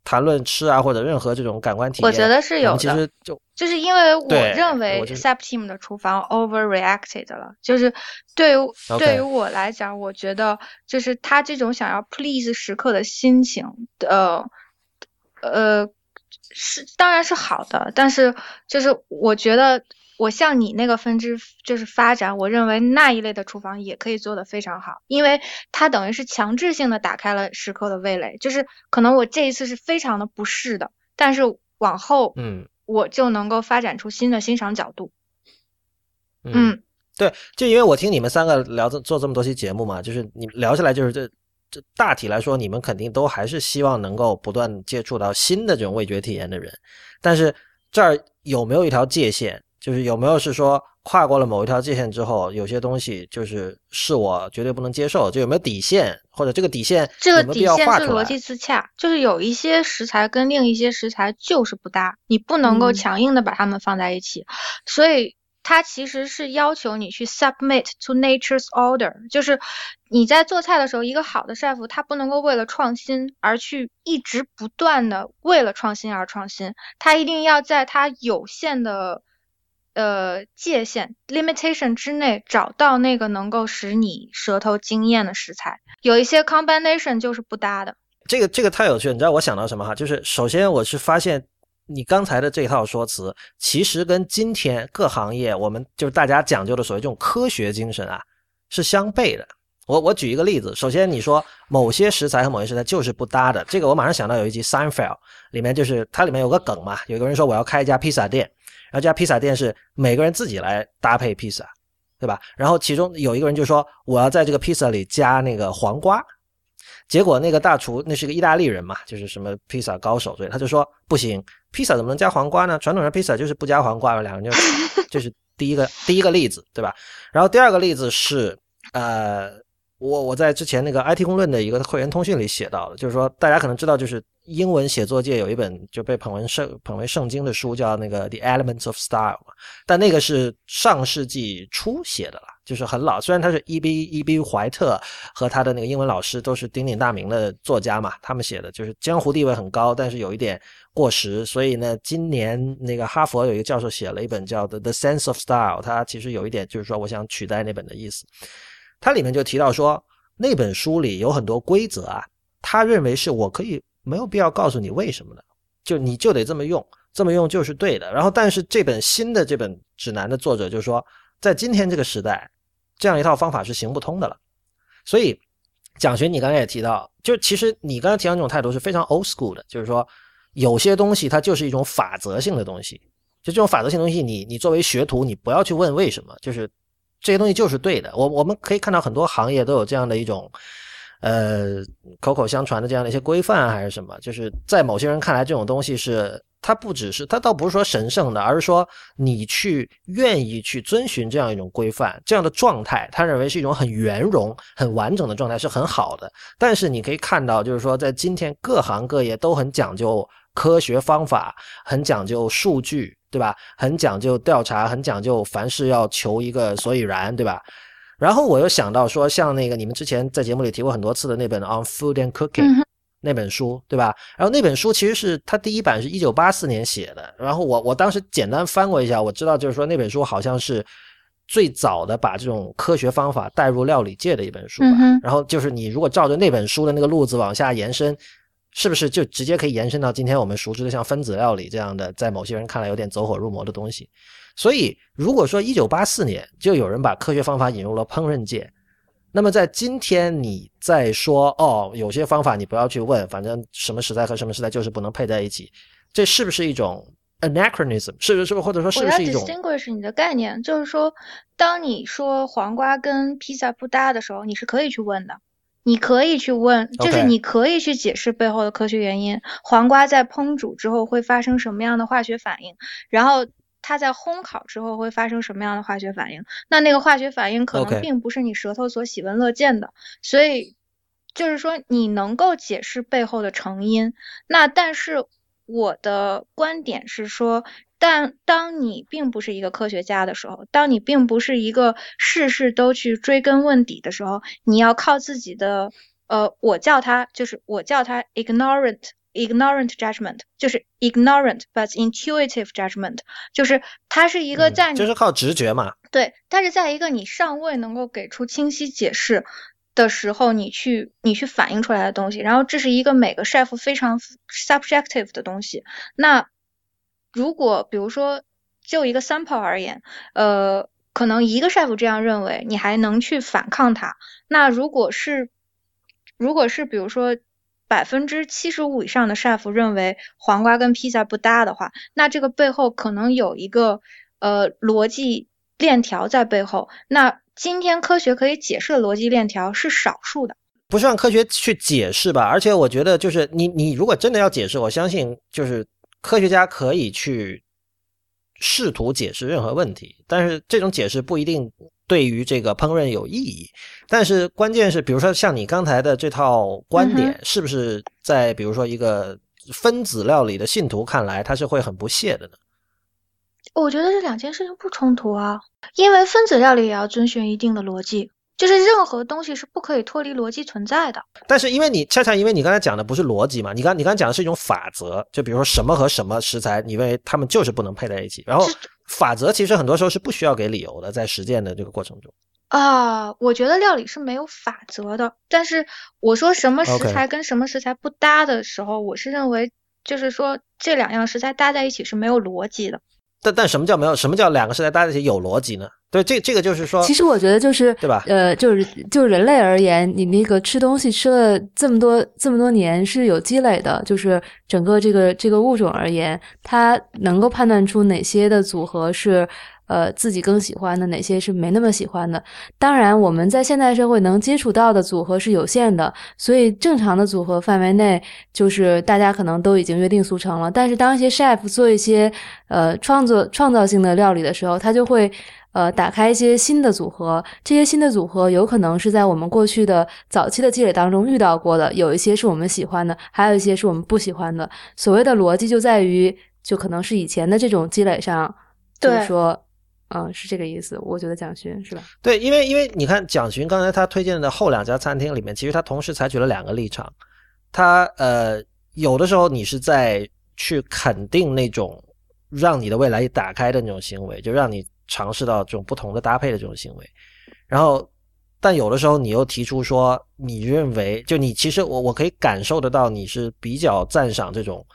谈论吃啊，或者任何这种感官体验，我觉得是有的。其实就就是因为我认为 Septim 的厨房 overreacted 了，就是对于对于我来讲，我觉得就是他这种想要 please 食客的心情，呃呃是当然是好的，但是就是我觉得。我向你那个分支就是发展，我认为那一类的厨房也可以做得非常好，因为它等于是强制性的打开了食客的味蕾，就是可能我这一次是非常的不适的，但是往后，嗯，我就能够发展出新的欣赏角度。嗯，对，就因为我听你们三个聊这做这么多期节目嘛，就是你聊下来就是这这大体来说，你们肯定都还是希望能够不断接触到新的这种味觉体验的人，但是这儿有没有一条界限？就是有没有是说跨过了某一条界限之后，有些东西就是是我绝对不能接受，就有没有底线，或者这个底线这个底线是逻辑自洽，就是有一些食材跟另一些食材就是不搭，你不能够强硬的把它们放在一起，所以。它其实是要求你去 submit to nature's order，就是你在做菜的时候，一个好的 chef 他不能够为了创新而去一直不断的为了创新而创新，他一定要在他有限的呃界限 limitation 之内找到那个能够使你舌头惊艳的食材。有一些 combination 就是不搭的。这个这个太有趣，你知道我想到什么哈？就是首先我是发现。你刚才的这套说辞，其实跟今天各行业我们就是大家讲究的所谓这种科学精神啊，是相悖的。我我举一个例子，首先你说某些食材和某些食材就是不搭的，这个我马上想到有一集《Seinfeld》里面就是它里面有个梗嘛，有个人说我要开一家披萨店，然后这家披萨店是每个人自己来搭配披萨，对吧？然后其中有一个人就说我要在这个披萨里加那个黄瓜。结果那个大厨那是个意大利人嘛，就是什么披萨高手，所以他就说不行，披萨怎么能加黄瓜呢？传统上披萨就是不加黄瓜，两个人就 这是第一个第一个例子，对吧？然后第二个例子是，呃，我我在之前那个 IT 公论的一个会员通讯里写到的，就是说大家可能知道，就是英文写作界有一本就被捧为圣捧为圣经的书，叫那个 The Elements of Style 嘛，但那个是上世纪初写的了。就是很老，虽然他是 E.B. E.B. 怀特和他的那个英文老师都是鼎鼎大名的作家嘛，他们写的就是江湖地位很高，但是有一点过时。所以呢，今年那个哈佛有一个教授写了一本叫《The The Sense of Style》，他其实有一点就是说，我想取代那本的意思。他里面就提到说，那本书里有很多规则啊，他认为是我可以没有必要告诉你为什么的，就你就得这么用。这么用就是对的。然后，但是这本新的这本指南的作者就说，在今天这个时代，这样一套方法是行不通的了。所以，蒋学，你刚才也提到，就其实你刚才提到这种态度是非常 old school 的，就是说有些东西它就是一种法则性的东西，就这种法则性东西，你你作为学徒，你不要去问为什么，就是这些东西就是对的。我我们可以看到很多行业都有这样的一种。呃，口口相传的这样的一些规范还是什么，就是在某些人看来，这种东西是它不只是它倒不是说神圣的，而是说你去愿意去遵循这样一种规范，这样的状态，他认为是一种很圆融、很完整的状态，是很好的。但是你可以看到，就是说在今天各行各业都很讲究科学方法，很讲究数据，对吧？很讲究调查，很讲究凡事要求一个所以然，对吧？然后我又想到说，像那个你们之前在节目里提过很多次的那本《On Food and Cooking》那本书，对吧？然后那本书其实是它第一版是一九八四年写的。然后我我当时简单翻过一下，我知道就是说那本书好像是最早的把这种科学方法带入料理界的一本书吧。然后就是你如果照着那本书的那个路子往下延伸，是不是就直接可以延伸到今天我们熟知的像分子料理这样的，在某些人看来有点走火入魔的东西？所以，如果说一九八四年就有人把科学方法引入了烹饪界，那么在今天你再说哦，有些方法你不要去问，反正什么食材和什么食材就是不能配在一起，这是不是一种 anachronism？是不是？或者说是不是一种？distinguish 你的概念，就是说，当你说黄瓜跟披萨不搭的时候，你是可以去问的，你可以去问，就是你可以去解释背后的科学原因，黄瓜在烹煮之后会发生什么样的化学反应，然后。它在烘烤之后会发生什么样的化学反应？那那个化学反应可能并不是你舌头所喜闻乐见的，所以就是说你能够解释背后的成因。那但是我的观点是说，但当你并不是一个科学家的时候，当你并不是一个事事都去追根问底的时候，你要靠自己的呃，我叫它就是我叫它 ignorant。ignorant judgment 就是 ignorant but intuitive judgment，就是它是一个在就是靠直觉嘛。对，但是在一个你尚未能够给出清晰解释的时候，你去你去反映出来的东西，然后这是一个每个 chef 非常 subjective 的东西。那如果比如说就一个 sample 而言，呃，可能一个 chef 这样认为，你还能去反抗他。那如果是如果是比如说。百分之七十五以上的 chef 认为黄瓜跟披萨不搭的话，那这个背后可能有一个呃逻辑链条在背后。那今天科学可以解释的逻辑链条是少数的，不是让科学去解释吧？而且我觉得，就是你你如果真的要解释，我相信就是科学家可以去试图解释任何问题，但是这种解释不一定。对于这个烹饪有意义，但是关键是，比如说像你刚才的这套观点，是不是在比如说一个分子料理的信徒看来，他是会很不屑的呢？我觉得这两件事情不冲突啊，因为分子料理也要遵循一定的逻辑。就是任何东西是不可以脱离逻辑存在的，但是因为你恰恰因为你刚才讲的不是逻辑嘛，你刚你刚才讲的是一种法则，就比如说什么和什么食材，你认为他们就是不能配在一起，然后法则其实很多时候是不需要给理由的，在实践的这个过程中啊，我觉得料理是没有法则的，但是我说什么食材跟什么食材不搭的时候，我是认为就是说这两样食材搭在一起是没有逻辑的。但但什么叫没有？什么叫两个食材搭在一起有逻辑呢？对，这这个就是说，其实我觉得就是对吧？呃，就是就人类而言，你那个吃东西吃了这么多这么多年是有积累的，就是整个这个这个物种而言，它能够判断出哪些的组合是。呃，自己更喜欢的哪些是没那么喜欢的？当然，我们在现代社会能接触到的组合是有限的，所以正常的组合范围内，就是大家可能都已经约定俗成了。但是，当一些 chef 做一些呃创作创造性的料理的时候，他就会呃打开一些新的组合。这些新的组合有可能是在我们过去的早期的积累当中遇到过的，有一些是我们喜欢的，还有一些是我们不喜欢的。所谓的逻辑就在于，就可能是以前的这种积累上，就是说。嗯，是这个意思。我觉得蒋勋是吧？对，因为因为你看蒋勋刚才他推荐的后两家餐厅里面，其实他同时采取了两个立场。他呃，有的时候你是在去肯定那种让你的未来打开的那种行为，就让你尝试到这种不同的搭配的这种行为。然后，但有的时候你又提出说，你认为就你其实我我可以感受得到你是比较赞赏这种。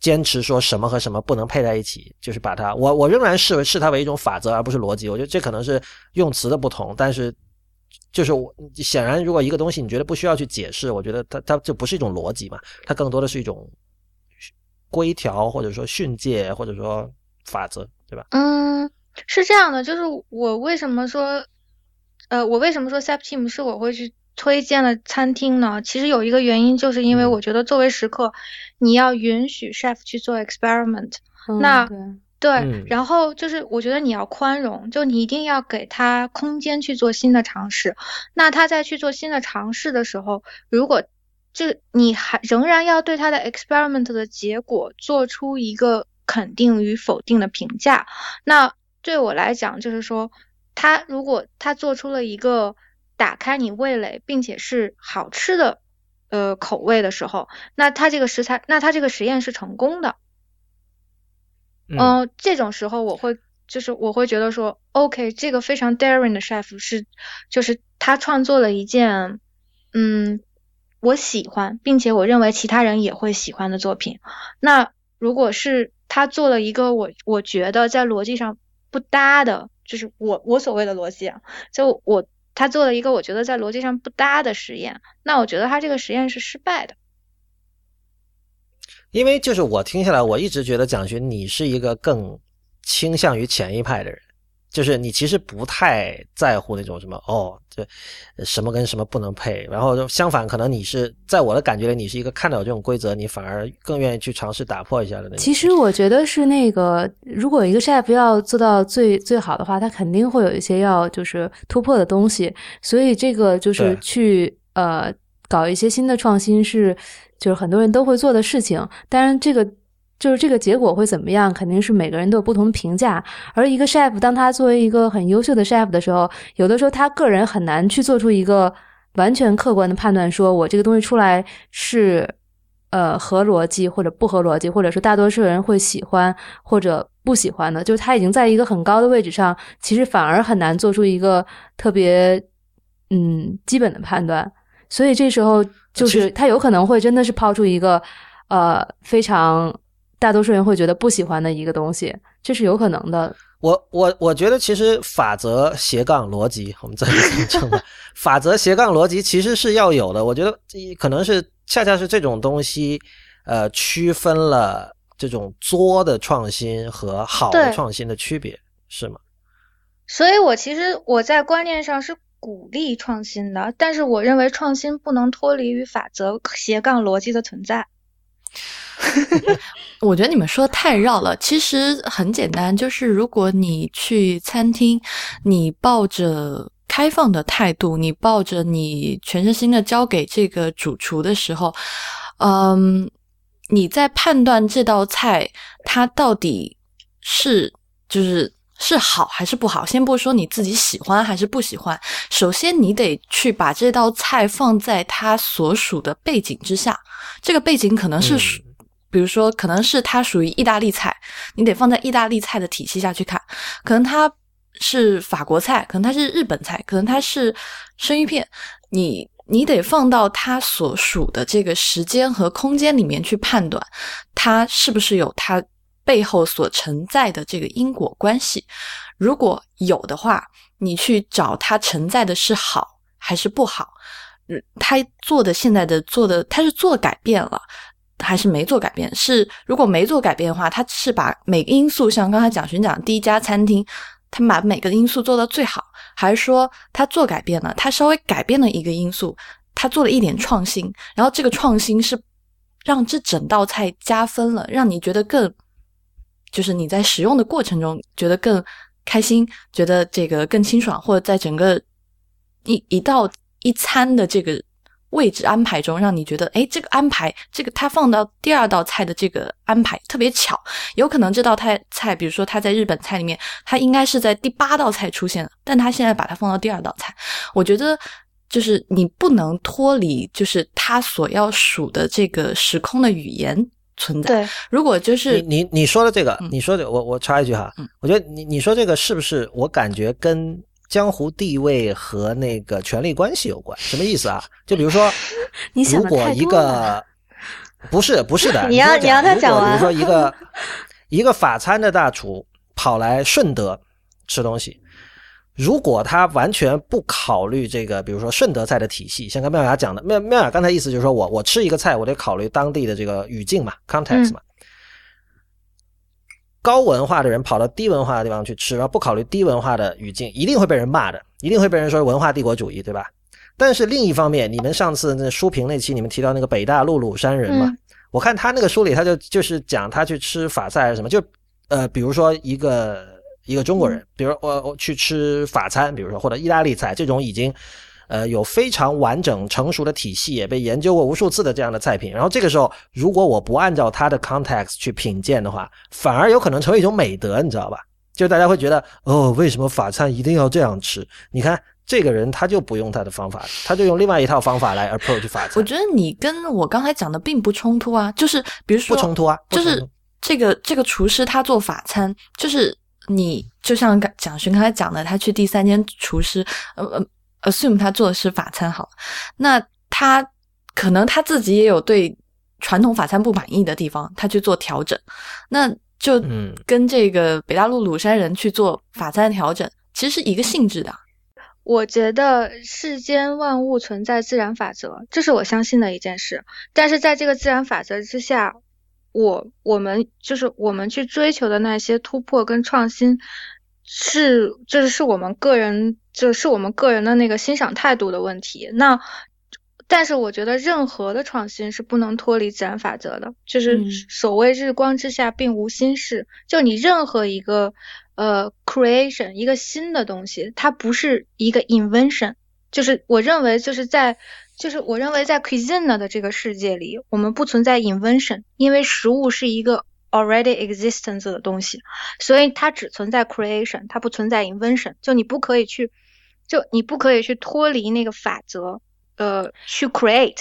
坚持说什么和什么不能配在一起，就是把它，我我仍然视为视它为一种法则，而不是逻辑。我觉得这可能是用词的不同，但是就是我显然，如果一个东西你觉得不需要去解释，我觉得它它就不是一种逻辑嘛，它更多的是一种规条或者说训诫或者说法则，对吧？嗯，是这样的，就是我为什么说，呃，我为什么说 Septim 是我会去。推荐的餐厅呢，其实有一个原因，就是因为我觉得作为食客，你要允许 chef 去做 experiment。那对，然后就是我觉得你要宽容，就你一定要给他空间去做新的尝试。那他在去做新的尝试的时候，如果这你还仍然要对他的 experiment 的结果做出一个肯定与否定的评价，那对我来讲就是说，他如果他做出了一个。打开你味蕾，并且是好吃的，呃口味的时候，那他这个食材，那他这个实验是成功的。嗯，这种时候我会，就是我会觉得说，OK，这个非常 daring 的 chef 是，就是他创作了一件，嗯，我喜欢，并且我认为其他人也会喜欢的作品。那如果是他做了一个我我觉得在逻辑上不搭的，就是我我所谓的逻辑啊，就我。他做了一个我觉得在逻辑上不搭的实验，那我觉得他这个实验是失败的。因为就是我听下来，我一直觉得蒋勋你是一个更倾向于前一派的人。就是你其实不太在乎那种什么哦，这什么跟什么不能配，然后相反，可能你是在我的感觉里，你是一个看到这种规则，你反而更愿意去尝试打破一下的那种。其实我觉得是那个，如果一个 chef 要做到最最好的话，他肯定会有一些要就是突破的东西，所以这个就是去呃搞一些新的创新是就是很多人都会做的事情，当然这个。就是这个结果会怎么样，肯定是每个人都有不同的评价。而一个 chef，当他作为一个很优秀的 chef 的时候，有的时候他个人很难去做出一个完全客观的判断，说我这个东西出来是呃合逻辑或者不合逻辑，或者说大多数人会喜欢或者不喜欢的。就是他已经在一个很高的位置上，其实反而很难做出一个特别嗯基本的判断。所以这时候就是他有可能会真的是抛出一个呃非常。大多数人会觉得不喜欢的一个东西，这是有可能的。我我我觉得其实法则斜杠逻辑，我们再称吧，法则斜杠逻辑其实是要有的。我觉得可能是恰恰是这种东西，呃，区分了这种作的创新和好的创新的区别，是吗？所以我其实我在观念上是鼓励创新的，但是我认为创新不能脱离于法则斜杠逻辑的存在。我觉得你们说太绕了。其实很简单，就是如果你去餐厅，你抱着开放的态度，你抱着你全身心的交给这个主厨的时候，嗯，你在判断这道菜它到底是就是是好还是不好，先不说你自己喜欢还是不喜欢，首先你得去把这道菜放在它所属的背景之下，这个背景可能是。比如说，可能是它属于意大利菜，你得放在意大利菜的体系下去看；可能它是法国菜，可能它是日本菜，可能它是生鱼片，你你得放到它所属的这个时间和空间里面去判断，它是不是有它背后所承载的这个因果关系。如果有的话，你去找它承载的是好还是不好？嗯，他做的现在的做的，他是做改变了。还是没做改变。是如果没做改变的话，他是把每个因素，像刚才蒋巡讲第一家餐厅，他把每个因素做到最好，还是说他做改变了，他稍微改变了一个因素，他做了一点创新，然后这个创新是让这整道菜加分了，让你觉得更，就是你在使用的过程中觉得更开心，觉得这个更清爽，或者在整个一一道一餐的这个。位置安排中，让你觉得，哎，这个安排，这个他放到第二道菜的这个安排特别巧，有可能这道菜菜，比如说他在日本菜里面，他应该是在第八道菜出现的，但他现在把它放到第二道菜，我觉得就是你不能脱离，就是他所要数的这个时空的语言存在。对，如果就是你你你说的这个，你说的，我我插一句哈，我觉得你你说这个是不是我感觉跟。江湖地位和那个权力关系有关，什么意思啊？就比如说，如果一个不是不是的，你要你要他讲完。比如说一个一个法餐的大厨跑来顺德吃东西，如果他完全不考虑这个，比如说顺德菜的体系，像刚妙雅讲的，妙妙雅刚才意思就是说我我吃一个菜，我得考虑当地的这个语境嘛，context 嘛。高文化的人跑到低文化的地方去吃，然后不考虑低文化的语境，一定会被人骂的，一定会被人说文化帝国主义，对吧？但是另一方面，你们上次那书评那期，你们提到那个北大陆鲁山人嘛，我看他那个书里，他就就是讲他去吃法菜还是什么，就呃，比如说一个一个中国人，比如我我去吃法餐，比如说或者意大利菜这种已经。呃，有非常完整成熟的体系，也被研究过无数次的这样的菜品。然后这个时候，如果我不按照它的 context 去品鉴的话，反而有可能成为一种美德，你知道吧？就大家会觉得，哦，为什么法餐一定要这样吃？你看这个人他就不用他的方法，他就用另外一套方法来 approach 法餐。我觉得你跟我刚才讲的并不冲突啊，就是比如说不冲突啊，就是这个这个厨师他做法餐，就是你就像蒋勋刚才讲的，他去第三间厨师，呃呃。assume 他做的是法餐好，那他可能他自己也有对传统法餐不满意的地方，他去做调整，那就跟这个北大陆鲁山人去做法餐调整，其实是一个性质的。我觉得世间万物存在自然法则，这是我相信的一件事。但是在这个自然法则之下，我我们就是我们去追求的那些突破跟创新。是，这是我们个人，就是我们个人的那个欣赏态度的问题。那，但是我觉得任何的创新是不能脱离自然法则的，就是所谓日光之下并无新事。就你任何一个呃 creation，一个新的东西，它不是一个 invention。就是我认为，就是在，就是我认为在 cuisine 的这个世界里，我们不存在 invention，因为食物是一个。already existence 的东西，所以它只存在 creation，它不存在 invention。就你不可以去，就你不可以去脱离那个法则，呃，去 create。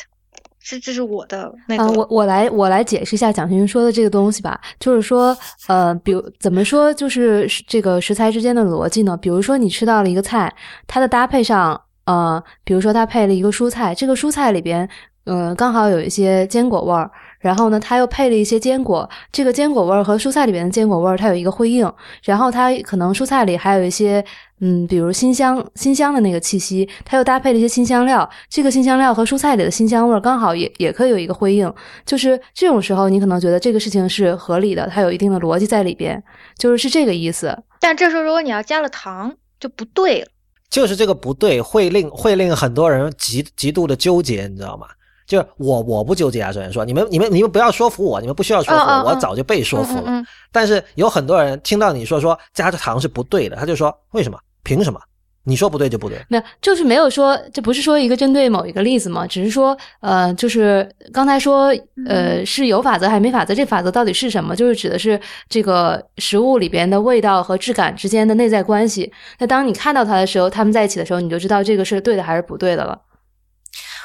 是，这是我的那个。我我来我来解释一下蒋勋说的这个东西吧。就是说，呃，比如怎么说，就是这个食材之间的逻辑呢？比如说，你吃到了一个菜，它的搭配上，呃，比如说它配了一个蔬菜，这个蔬菜里边，呃，刚好有一些坚果味儿。然后呢，它又配了一些坚果，这个坚果味儿和蔬菜里面的坚果味儿它有一个辉映。然后它可能蔬菜里还有一些，嗯，比如新香新香的那个气息，它又搭配了一些新香料，这个新香料和蔬菜里的新香味儿刚好也也可以有一个辉映。就是这种时候，你可能觉得这个事情是合理的，它有一定的逻辑在里边，就是是这个意思。但这时候如果你要加了糖，就不对了。就是这个不对，会令会令很多人极极度的纠结，你知道吗？就是我我不纠结啊，首先说你们你们你们不要说服我，你们不需要说服我，我早就被说服了。但是有很多人听到你说说加着糖是不对的，他就说为什么？凭什么？你说不对就不对？没有，就是没有说，这不是说一个针对某一个例子嘛？只是说，呃，就是刚才说，呃，是有法则还是没法则？这法则到底是什么？就是指的是这个食物里边的味道和质感之间的内在关系。那当你看到它的时候，它们在一起的时候，你就知道这个是对的还是不对的了。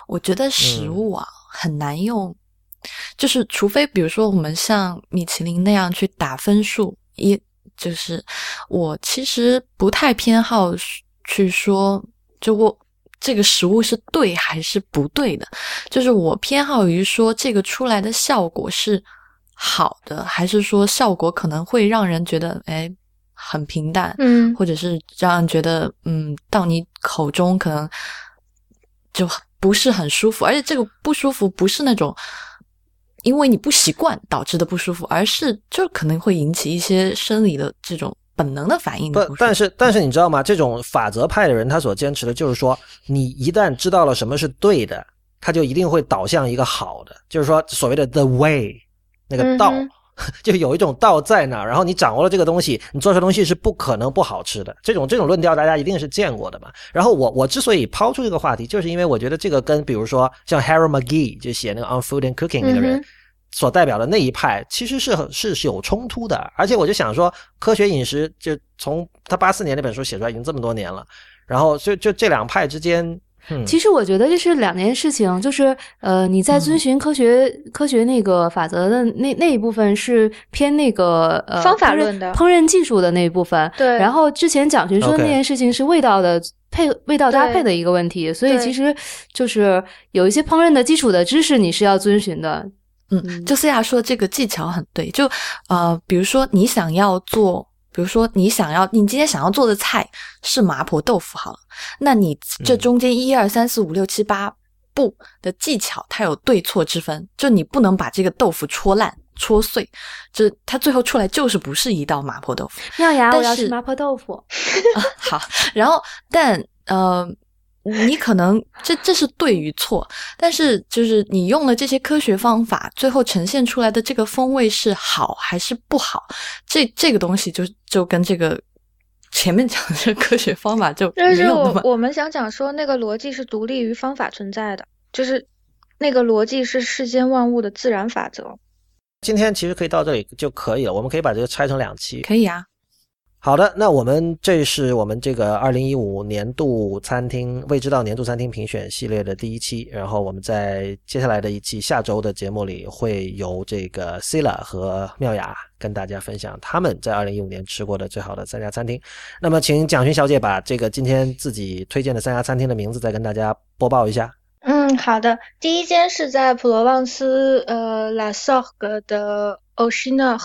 我觉得食物啊很难用，就是除非比如说我们像米其林那样去打分数，一就是我其实不太偏好去说，就我这个食物是对还是不对的，就是我偏好于说这个出来的效果是好的，还是说效果可能会让人觉得哎很平淡，嗯，或者是让人觉得嗯到你口中可能就。不是很舒服，而且这个不舒服不是那种因为你不习惯导致的不舒服，而是就可能会引起一些生理的这种本能的反应。不，但是但是你知道吗？这种法则派的人，他所坚持的就是说，你一旦知道了什么是对的，他就一定会导向一个好的，就是说所谓的 the way 那个道。就有一种道在那儿，然后你掌握了这个东西，你做出东西是不可能不好吃的。这种这种论调大家一定是见过的嘛。然后我我之所以抛出这个话题，就是因为我觉得这个跟比如说像 Harold McGee 就写那个 On Food and Cooking 那个人所代表的那一派，其实是是是有冲突的。而且我就想说，科学饮食就从他八四年那本书写出来已经这么多年了，然后就就这两派之间。其实我觉得这是两件事情，就是呃，你在遵循科学科学那个法则的那那一部分是偏那个呃方法论的烹饪技术的那一部分。对。然后之前蒋勋说的那件事情是味道的配味道搭配的一个问题，所以其实就是有一些烹饪的基础的知识你是要遵循的。嗯，就思雅说这个技巧很对，就呃，比如说你想要做，比如说你想要你今天想要做的菜是麻婆豆腐，好了，那你这中间一二三四五六七八步的技巧，它有对错之分，就你不能把这个豆腐戳烂。戳碎，就它最后出来就是不是一道麻婆豆腐。妙雅，我要吃麻婆豆腐。好，然后但呃，你可能这这是对与错，但是就是你用了这些科学方法，最后呈现出来的这个风味是好还是不好？这这个东西就就跟这个前面讲的科学方法就但是我我们想讲说，那个逻辑是独立于方法存在的，就是那个逻辑是世间万物的自然法则。今天其实可以到这里就可以了，我们可以把这个拆成两期。可以啊。好的，那我们这是我们这个二零一五年度餐厅未知道年度餐厅评选系列的第一期，然后我们在接下来的一期下周的节目里，会由这个 Sila 和妙雅跟大家分享他们在二零一五年吃过的最好的三家餐厅。那么，请蒋勋小姐把这个今天自己推荐的三家餐厅的名字再跟大家播报一下。嗯，好的。第一间是在普罗旺斯，呃，La Sorg 的 o c h i n o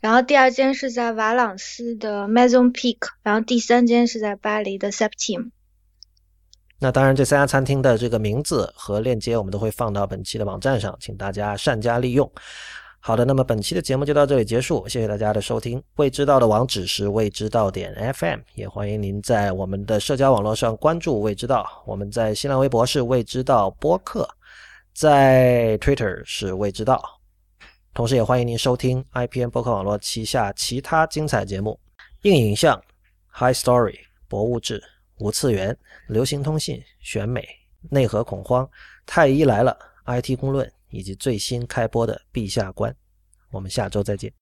然后第二间是在瓦朗斯的 Maison Peak，然后第三间是在巴黎的 Septim。那当然，这三家餐厅的这个名字和链接我们都会放到本期的网站上，请大家善加利用。好的，那么本期的节目就到这里结束，谢谢大家的收听。未知道的网址是未知道点 FM，也欢迎您在我们的社交网络上关注未知道。我们在新浪微博是未知道播客，在 Twitter 是未知道，同时也欢迎您收听 IPN 播客网络旗下其他精彩节目：硬影像、High Story、博物志、无次元、流行通信、选美、内核恐慌、太医来了、IT 公论。以及最新开播的《陛下观》，我们下周再见。